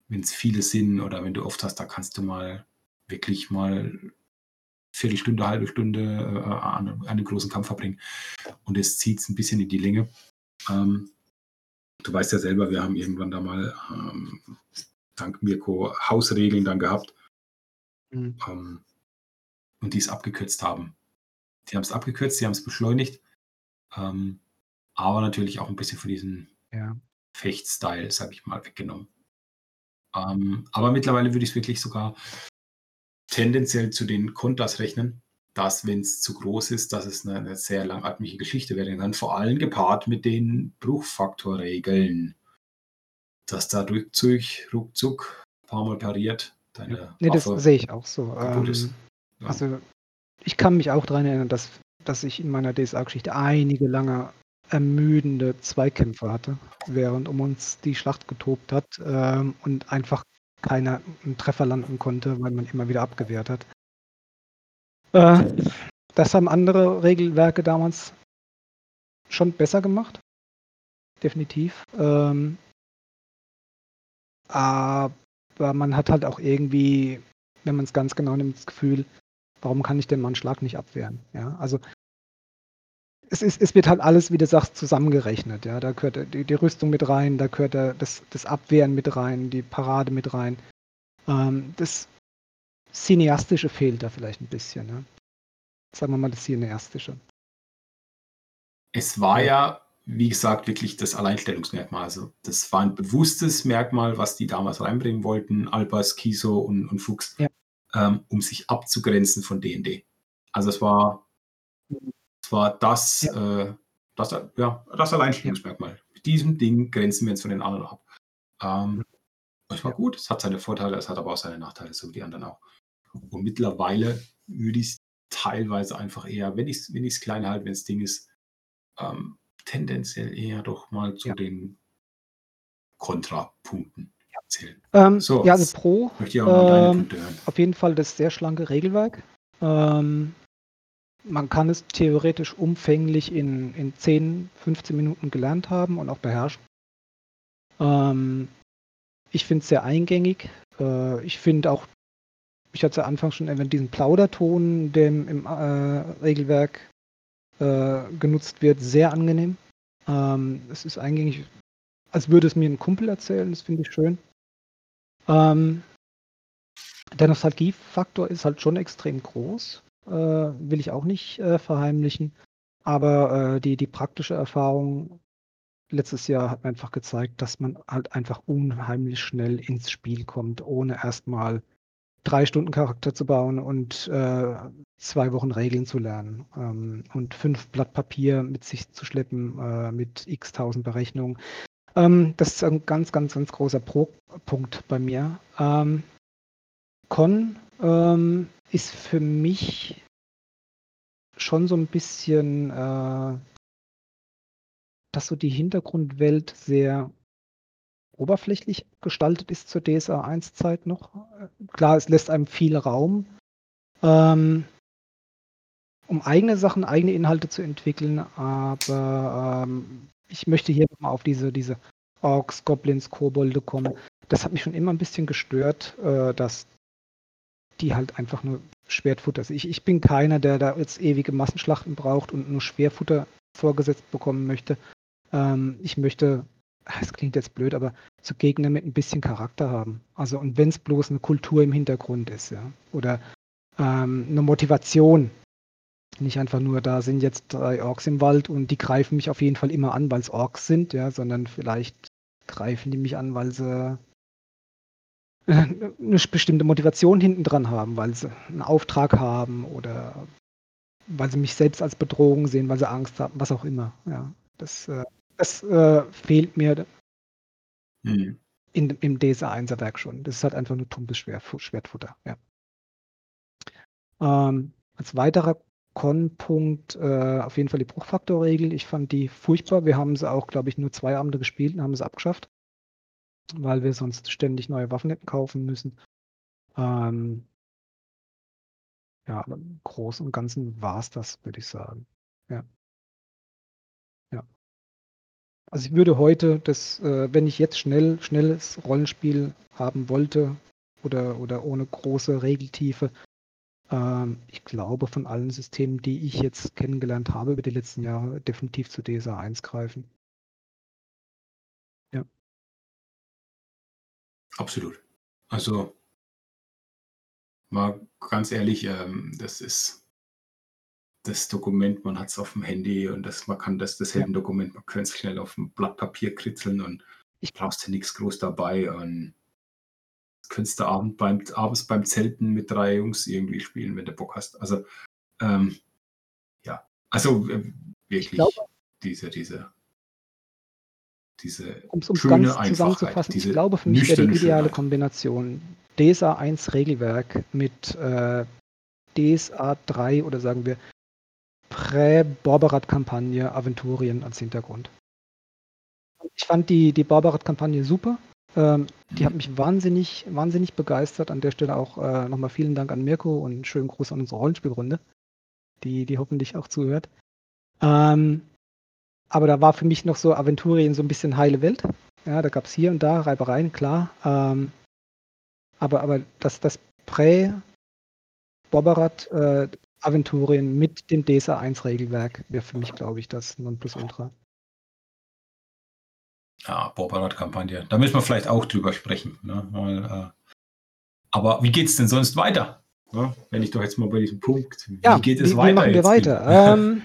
wenn es viele sind oder wenn du oft hast, da kannst du mal wirklich mal Viertelstunde, halbe Stunde äh, an, einem großen Kampf verbringen. Und es zieht es ein bisschen in die Länge. Ähm, du weißt ja selber, wir haben irgendwann da mal ähm, dank Mirko Hausregeln dann gehabt mhm. ähm, und die es abgekürzt haben. Die haben es abgekürzt, sie haben es beschleunigt, ähm, aber natürlich auch ein bisschen von diesem ja. Fechtstyle, sag ich mal, weggenommen. Ähm, aber mittlerweile würde ich es wirklich sogar tendenziell zu den Kontas rechnen, dass, wenn es zu groß ist, dass es eine, eine, sehr langatmige Geschichte werden kann, vor allem gepaart mit den Bruchfaktorregeln dass da ruckzuck, ruckzuck ein paar Mal pariert. Deine nee, das sehe ich auch so. Ähm, ja. Also ich kann mich auch daran erinnern, dass, dass ich in meiner DSA-Geschichte einige lange ermüdende Zweikämpfe hatte, während um uns die Schlacht getobt hat ähm, und einfach keiner einen Treffer landen konnte, weil man immer wieder abgewehrt hat. Äh, das haben andere Regelwerke damals schon besser gemacht. Definitiv. Ähm, aber man hat halt auch irgendwie, wenn man es ganz genau nimmt, das Gefühl, warum kann ich denn mal einen Schlag nicht abwehren? Ja, also es, ist, es wird halt alles, wie du sagst, zusammengerechnet. Ja, da gehört die, die Rüstung mit rein, da gehört das, das Abwehren mit rein, die Parade mit rein. Ähm, das Cineastische fehlt da vielleicht ein bisschen. Ne? Sagen wir mal das Cineastische. Es war ja wie gesagt, wirklich das Alleinstellungsmerkmal. Also das war ein bewusstes Merkmal, was die damals reinbringen wollten, Albers, Kiso und, und Fuchs, ja. ähm, um sich abzugrenzen von D&D. Also es war, es war das, ja. Äh, das, ja, das Alleinstellungsmerkmal. Mit diesem Ding grenzen wir uns von den anderen ab. Ähm, es war gut, es hat seine Vorteile, es hat aber auch seine Nachteile, so wie die anderen auch. Und mittlerweile würde ich es teilweise einfach eher, wenn ich es wenn klein halte, wenn es Ding ist, ähm, tendenziell eher doch mal zu ja. den Kontrapunkten zählen. Ähm, so, ja, also Pro. Möchte ich auch mal deine ähm, Punkte hören. Auf jeden Fall das sehr schlanke Regelwerk. Ähm, man kann es theoretisch umfänglich in, in 10, 15 Minuten gelernt haben und auch beherrschen. Ähm, ich finde es sehr eingängig. Äh, ich finde auch, ich hatte es ja anfangs schon erwähnt, diesen Plauderton, der im äh, Regelwerk äh, genutzt wird, sehr angenehm. Ähm, es ist eingängig, als würde es mir ein Kumpel erzählen, das finde ich schön. Ähm, der Nostalgiefaktor ist halt schon extrem groß, will ich auch nicht äh, verheimlichen. Aber äh, die, die praktische Erfahrung letztes Jahr hat mir einfach gezeigt, dass man halt einfach unheimlich schnell ins Spiel kommt, ohne erstmal drei Stunden Charakter zu bauen und äh, zwei Wochen Regeln zu lernen ähm, und fünf Blatt Papier mit sich zu schleppen äh, mit x tausend Berechnungen. Ähm, das ist ein ganz, ganz, ganz großer Pro Punkt bei mir. Ähm, Con ähm, ist für mich schon so ein bisschen äh, dass so die Hintergrundwelt sehr oberflächlich gestaltet ist zur DSA 1 Zeit noch. Klar, es lässt einem viel Raum, ähm, um eigene Sachen, eigene Inhalte zu entwickeln, aber ähm, ich möchte hier mal auf diese, diese Orks, Goblins, Kobolde kommen. Das hat mich schon immer ein bisschen gestört, äh, dass die halt einfach nur Schwertfutter sind. Ich, ich bin keiner, der da jetzt ewige Massenschlachten braucht und nur Schwerfutter vorgesetzt bekommen möchte. Ähm, ich möchte es klingt jetzt blöd, aber so Gegner mit ein bisschen Charakter haben. Also und wenn es bloß eine Kultur im Hintergrund ist, ja. Oder ähm, eine Motivation. Nicht einfach nur, da sind jetzt drei Orks im Wald und die greifen mich auf jeden Fall immer an, weil es Orks sind, ja, sondern vielleicht greifen die mich an, weil sie eine bestimmte Motivation hinten dran haben, weil sie einen Auftrag haben oder weil sie mich selbst als Bedrohung sehen, weil sie Angst haben, was auch immer. Ja, das äh, das äh, fehlt mir mhm. in, im DSA 1er Werk schon. Das ist halt einfach nur tumpes Schwertfutter. Ja. Ähm, als weiterer Con-Punkt äh, auf jeden Fall die Bruchfaktorregel. Ich fand die furchtbar. Wir haben sie auch, glaube ich, nur zwei Abende gespielt und haben sie abgeschafft, weil wir sonst ständig neue Waffen hätten kaufen müssen. Ähm, ja, aber im Großen und Ganzen war es das, würde ich sagen. Ja. Also ich würde heute das, äh, wenn ich jetzt schnell, schnelles Rollenspiel haben wollte oder, oder ohne große Regeltiefe, ähm, ich glaube von allen Systemen, die ich jetzt kennengelernt habe über die letzten Jahre, definitiv zu DSA 1 greifen. Absolut. Also mal ganz ehrlich, ähm, das ist das Dokument, man hat es auf dem Handy und das, man kann das, das Heldendokument, man könnte es schnell auf ein Blatt Papier kritzeln und ich brauchst ja nichts groß dabei und könntest du Abend beim, abends beim Zelten mit drei Jungs irgendwie spielen, wenn du Bock hast. Also, ähm, ja, also äh, wirklich glaube, diese, diese, diese um's, um's schöne ganz zusammenzufassen, ich glaube, für mich wäre die ideale Schönheit. Kombination DSA 1 Regelwerk mit äh, DSA 3 oder sagen wir Prä-Borberat-Kampagne Aventurien als Hintergrund. Ich fand die, die Borberat-Kampagne super. Ähm, die hat mich wahnsinnig, wahnsinnig begeistert. An der Stelle auch äh, nochmal vielen Dank an Mirko und einen schönen Gruß an unsere Rollenspielrunde, die, die hoffentlich auch zuhört. Ähm, aber da war für mich noch so Aventurien so ein bisschen heile Welt. Ja, da gab es hier und da Reibereien, klar. Ähm, aber, aber das, das Prä-Borberat, äh, Aventurien mit dem DSA 1 Regelwerk wäre für mich, glaube ich, das Nonplusultra. Ja, Borbarat-Kampagne. Da müssen wir vielleicht auch drüber sprechen. Ne? Weil, äh, aber wie geht es denn sonst weiter? Ja, wenn ich doch jetzt mal bei diesem Punkt, wie ja, geht es wie, weiter? Wie machen wir weiter? [LAUGHS] ähm,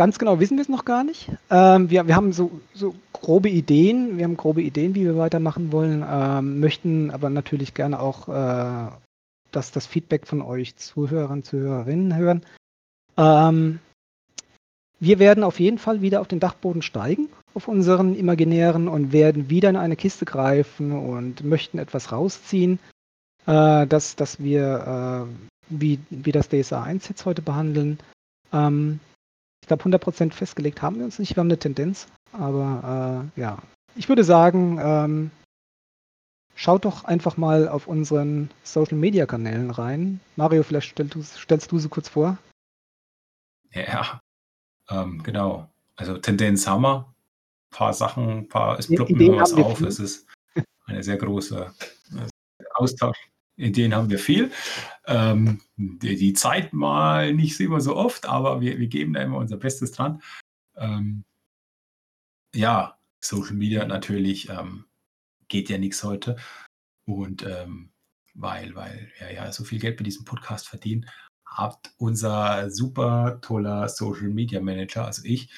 ganz genau wissen wir es noch gar nicht. Ähm, wir, wir haben so, so grobe Ideen, wir haben grobe Ideen, wie wir weitermachen wollen, ähm, möchten aber natürlich gerne auch äh, dass das Feedback von euch Zuhörern, Zuhörerinnen hören. Ähm, wir werden auf jeden Fall wieder auf den Dachboden steigen, auf unseren imaginären und werden wieder in eine Kiste greifen und möchten etwas rausziehen, äh, dass, dass wir, äh, wie, wie das DSA 1 jetzt heute behandeln. Ähm, glaube, 100% festgelegt haben wir uns nicht. Wir haben eine Tendenz, aber äh, ja, ich würde sagen, ähm, Schaut doch einfach mal auf unseren Social Media Kanälen rein. Mario, vielleicht stellst du, stellst du sie kurz vor. Ja, ähm, genau. Also Tendenz haben wir. Ein paar Sachen, ein paar, es ploppt mir was auf. Viel. Es ist eine sehr große äh, Austausch. Ideen haben wir viel. Ähm, die, die, Zeit mal nicht immer so oft, aber wir, wir geben da immer unser Bestes dran. Ähm, ja, Social Media natürlich. Ähm, geht ja nichts heute. Und ähm, weil, weil wir ja so viel Geld bei diesem Podcast verdienen, hat unser super toller Social Media Manager, also ich,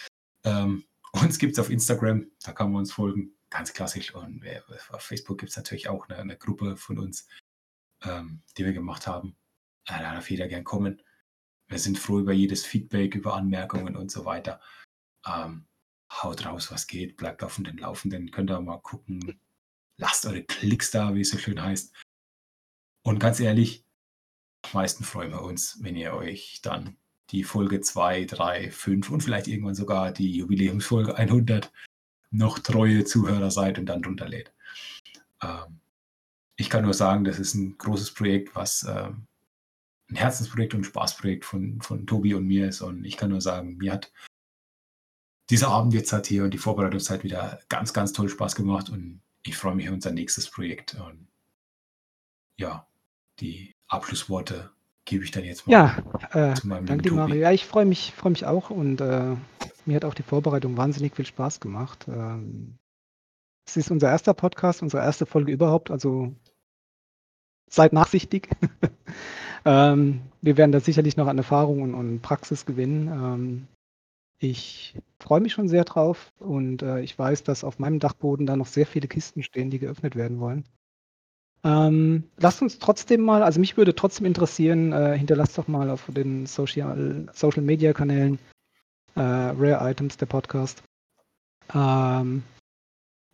ähm, uns gibt es auf Instagram, da kann man uns folgen, ganz klassisch. Und auf Facebook gibt es natürlich auch eine, eine, Gruppe von uns, ähm, die wir gemacht haben. Da darf jeder gern kommen. Wir sind froh über jedes Feedback, über Anmerkungen und so weiter. Ähm, haut raus, was geht, bleibt auf den Laufenden, könnt ihr mal gucken, lasst eure Klicks da, wie es so schön heißt. Und ganz ehrlich, am meisten freuen wir uns, wenn ihr euch dann die Folge 2, 3, 5 und vielleicht irgendwann sogar die Jubiläumsfolge 100 noch treue Zuhörer seid und dann drunter lädt. Ähm, ich kann nur sagen, das ist ein großes Projekt, was ähm, ein Herzensprojekt und ein Spaßprojekt von, von Tobi und mir ist. Und ich kann nur sagen, mir hat dieser Abend jetzt halt hier und die Vorbereitungszeit wieder ganz, ganz toll Spaß gemacht und ich freue mich auf unser nächstes Projekt. Und ja, die Abschlussworte gebe ich dann jetzt mal ja, äh, zu meinem Danke Mario. Ja, ich freue mich, freue mich auch und äh, mir hat auch die Vorbereitung wahnsinnig viel Spaß gemacht. Ähm, es ist unser erster Podcast, unsere erste Folge überhaupt, also seid nachsichtig. [LAUGHS] ähm, wir werden da sicherlich noch an Erfahrung und, und Praxis gewinnen. Ähm, ich freue mich schon sehr drauf und äh, ich weiß, dass auf meinem Dachboden da noch sehr viele Kisten stehen, die geöffnet werden wollen. Ähm, lasst uns trotzdem mal, also mich würde trotzdem interessieren, äh, hinterlasst doch mal auf den Social, Social Media Kanälen äh, Rare Items, der Podcast, ähm,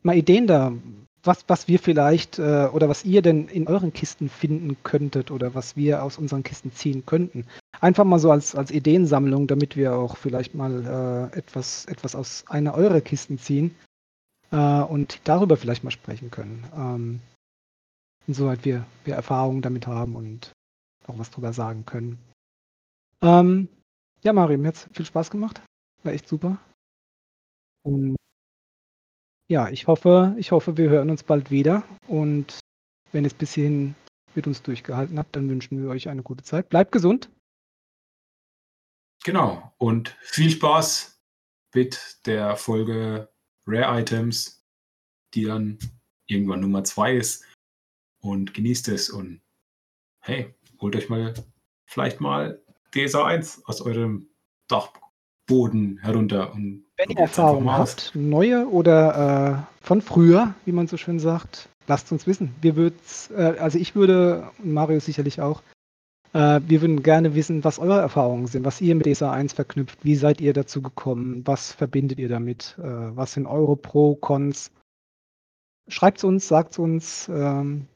mal Ideen da, was, was wir vielleicht äh, oder was ihr denn in euren Kisten finden könntet oder was wir aus unseren Kisten ziehen könnten. Einfach mal so als, als Ideensammlung, damit wir auch vielleicht mal äh, etwas, etwas aus einer eurer Kisten ziehen äh, und darüber vielleicht mal sprechen können. Ähm, insoweit wir, wir Erfahrungen damit haben und auch was drüber sagen können. Ähm, ja, Mario, mir hat viel Spaß gemacht. War echt super. Und ja, ich hoffe, ich hoffe, wir hören uns bald wieder. Und wenn ihr es bis hierhin mit uns durchgehalten habt, dann wünschen wir euch eine gute Zeit. Bleibt gesund. Genau. Und viel Spaß mit der Folge Rare Items, die dann irgendwann Nummer zwei ist. Und genießt es. Und hey, holt euch mal vielleicht mal DSA 1 aus eurem Dach Boden herunter. Und Wenn ihr Erfahrungen habt, neue oder äh, von früher, wie man so schön sagt, lasst uns wissen. Wir würden's, äh, also ich würde, und Mario sicherlich auch, äh, wir würden gerne wissen, was eure Erfahrungen sind, was ihr mit DSA 1 verknüpft, wie seid ihr dazu gekommen, was verbindet ihr damit, äh, was sind eure Pro, Cons. Schreibt es uns, sagt es uns, ähm,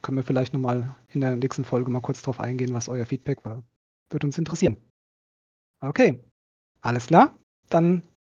können wir vielleicht nochmal in der nächsten Folge mal kurz drauf eingehen, was euer Feedback war. Würde uns interessieren. Okay, alles klar, dann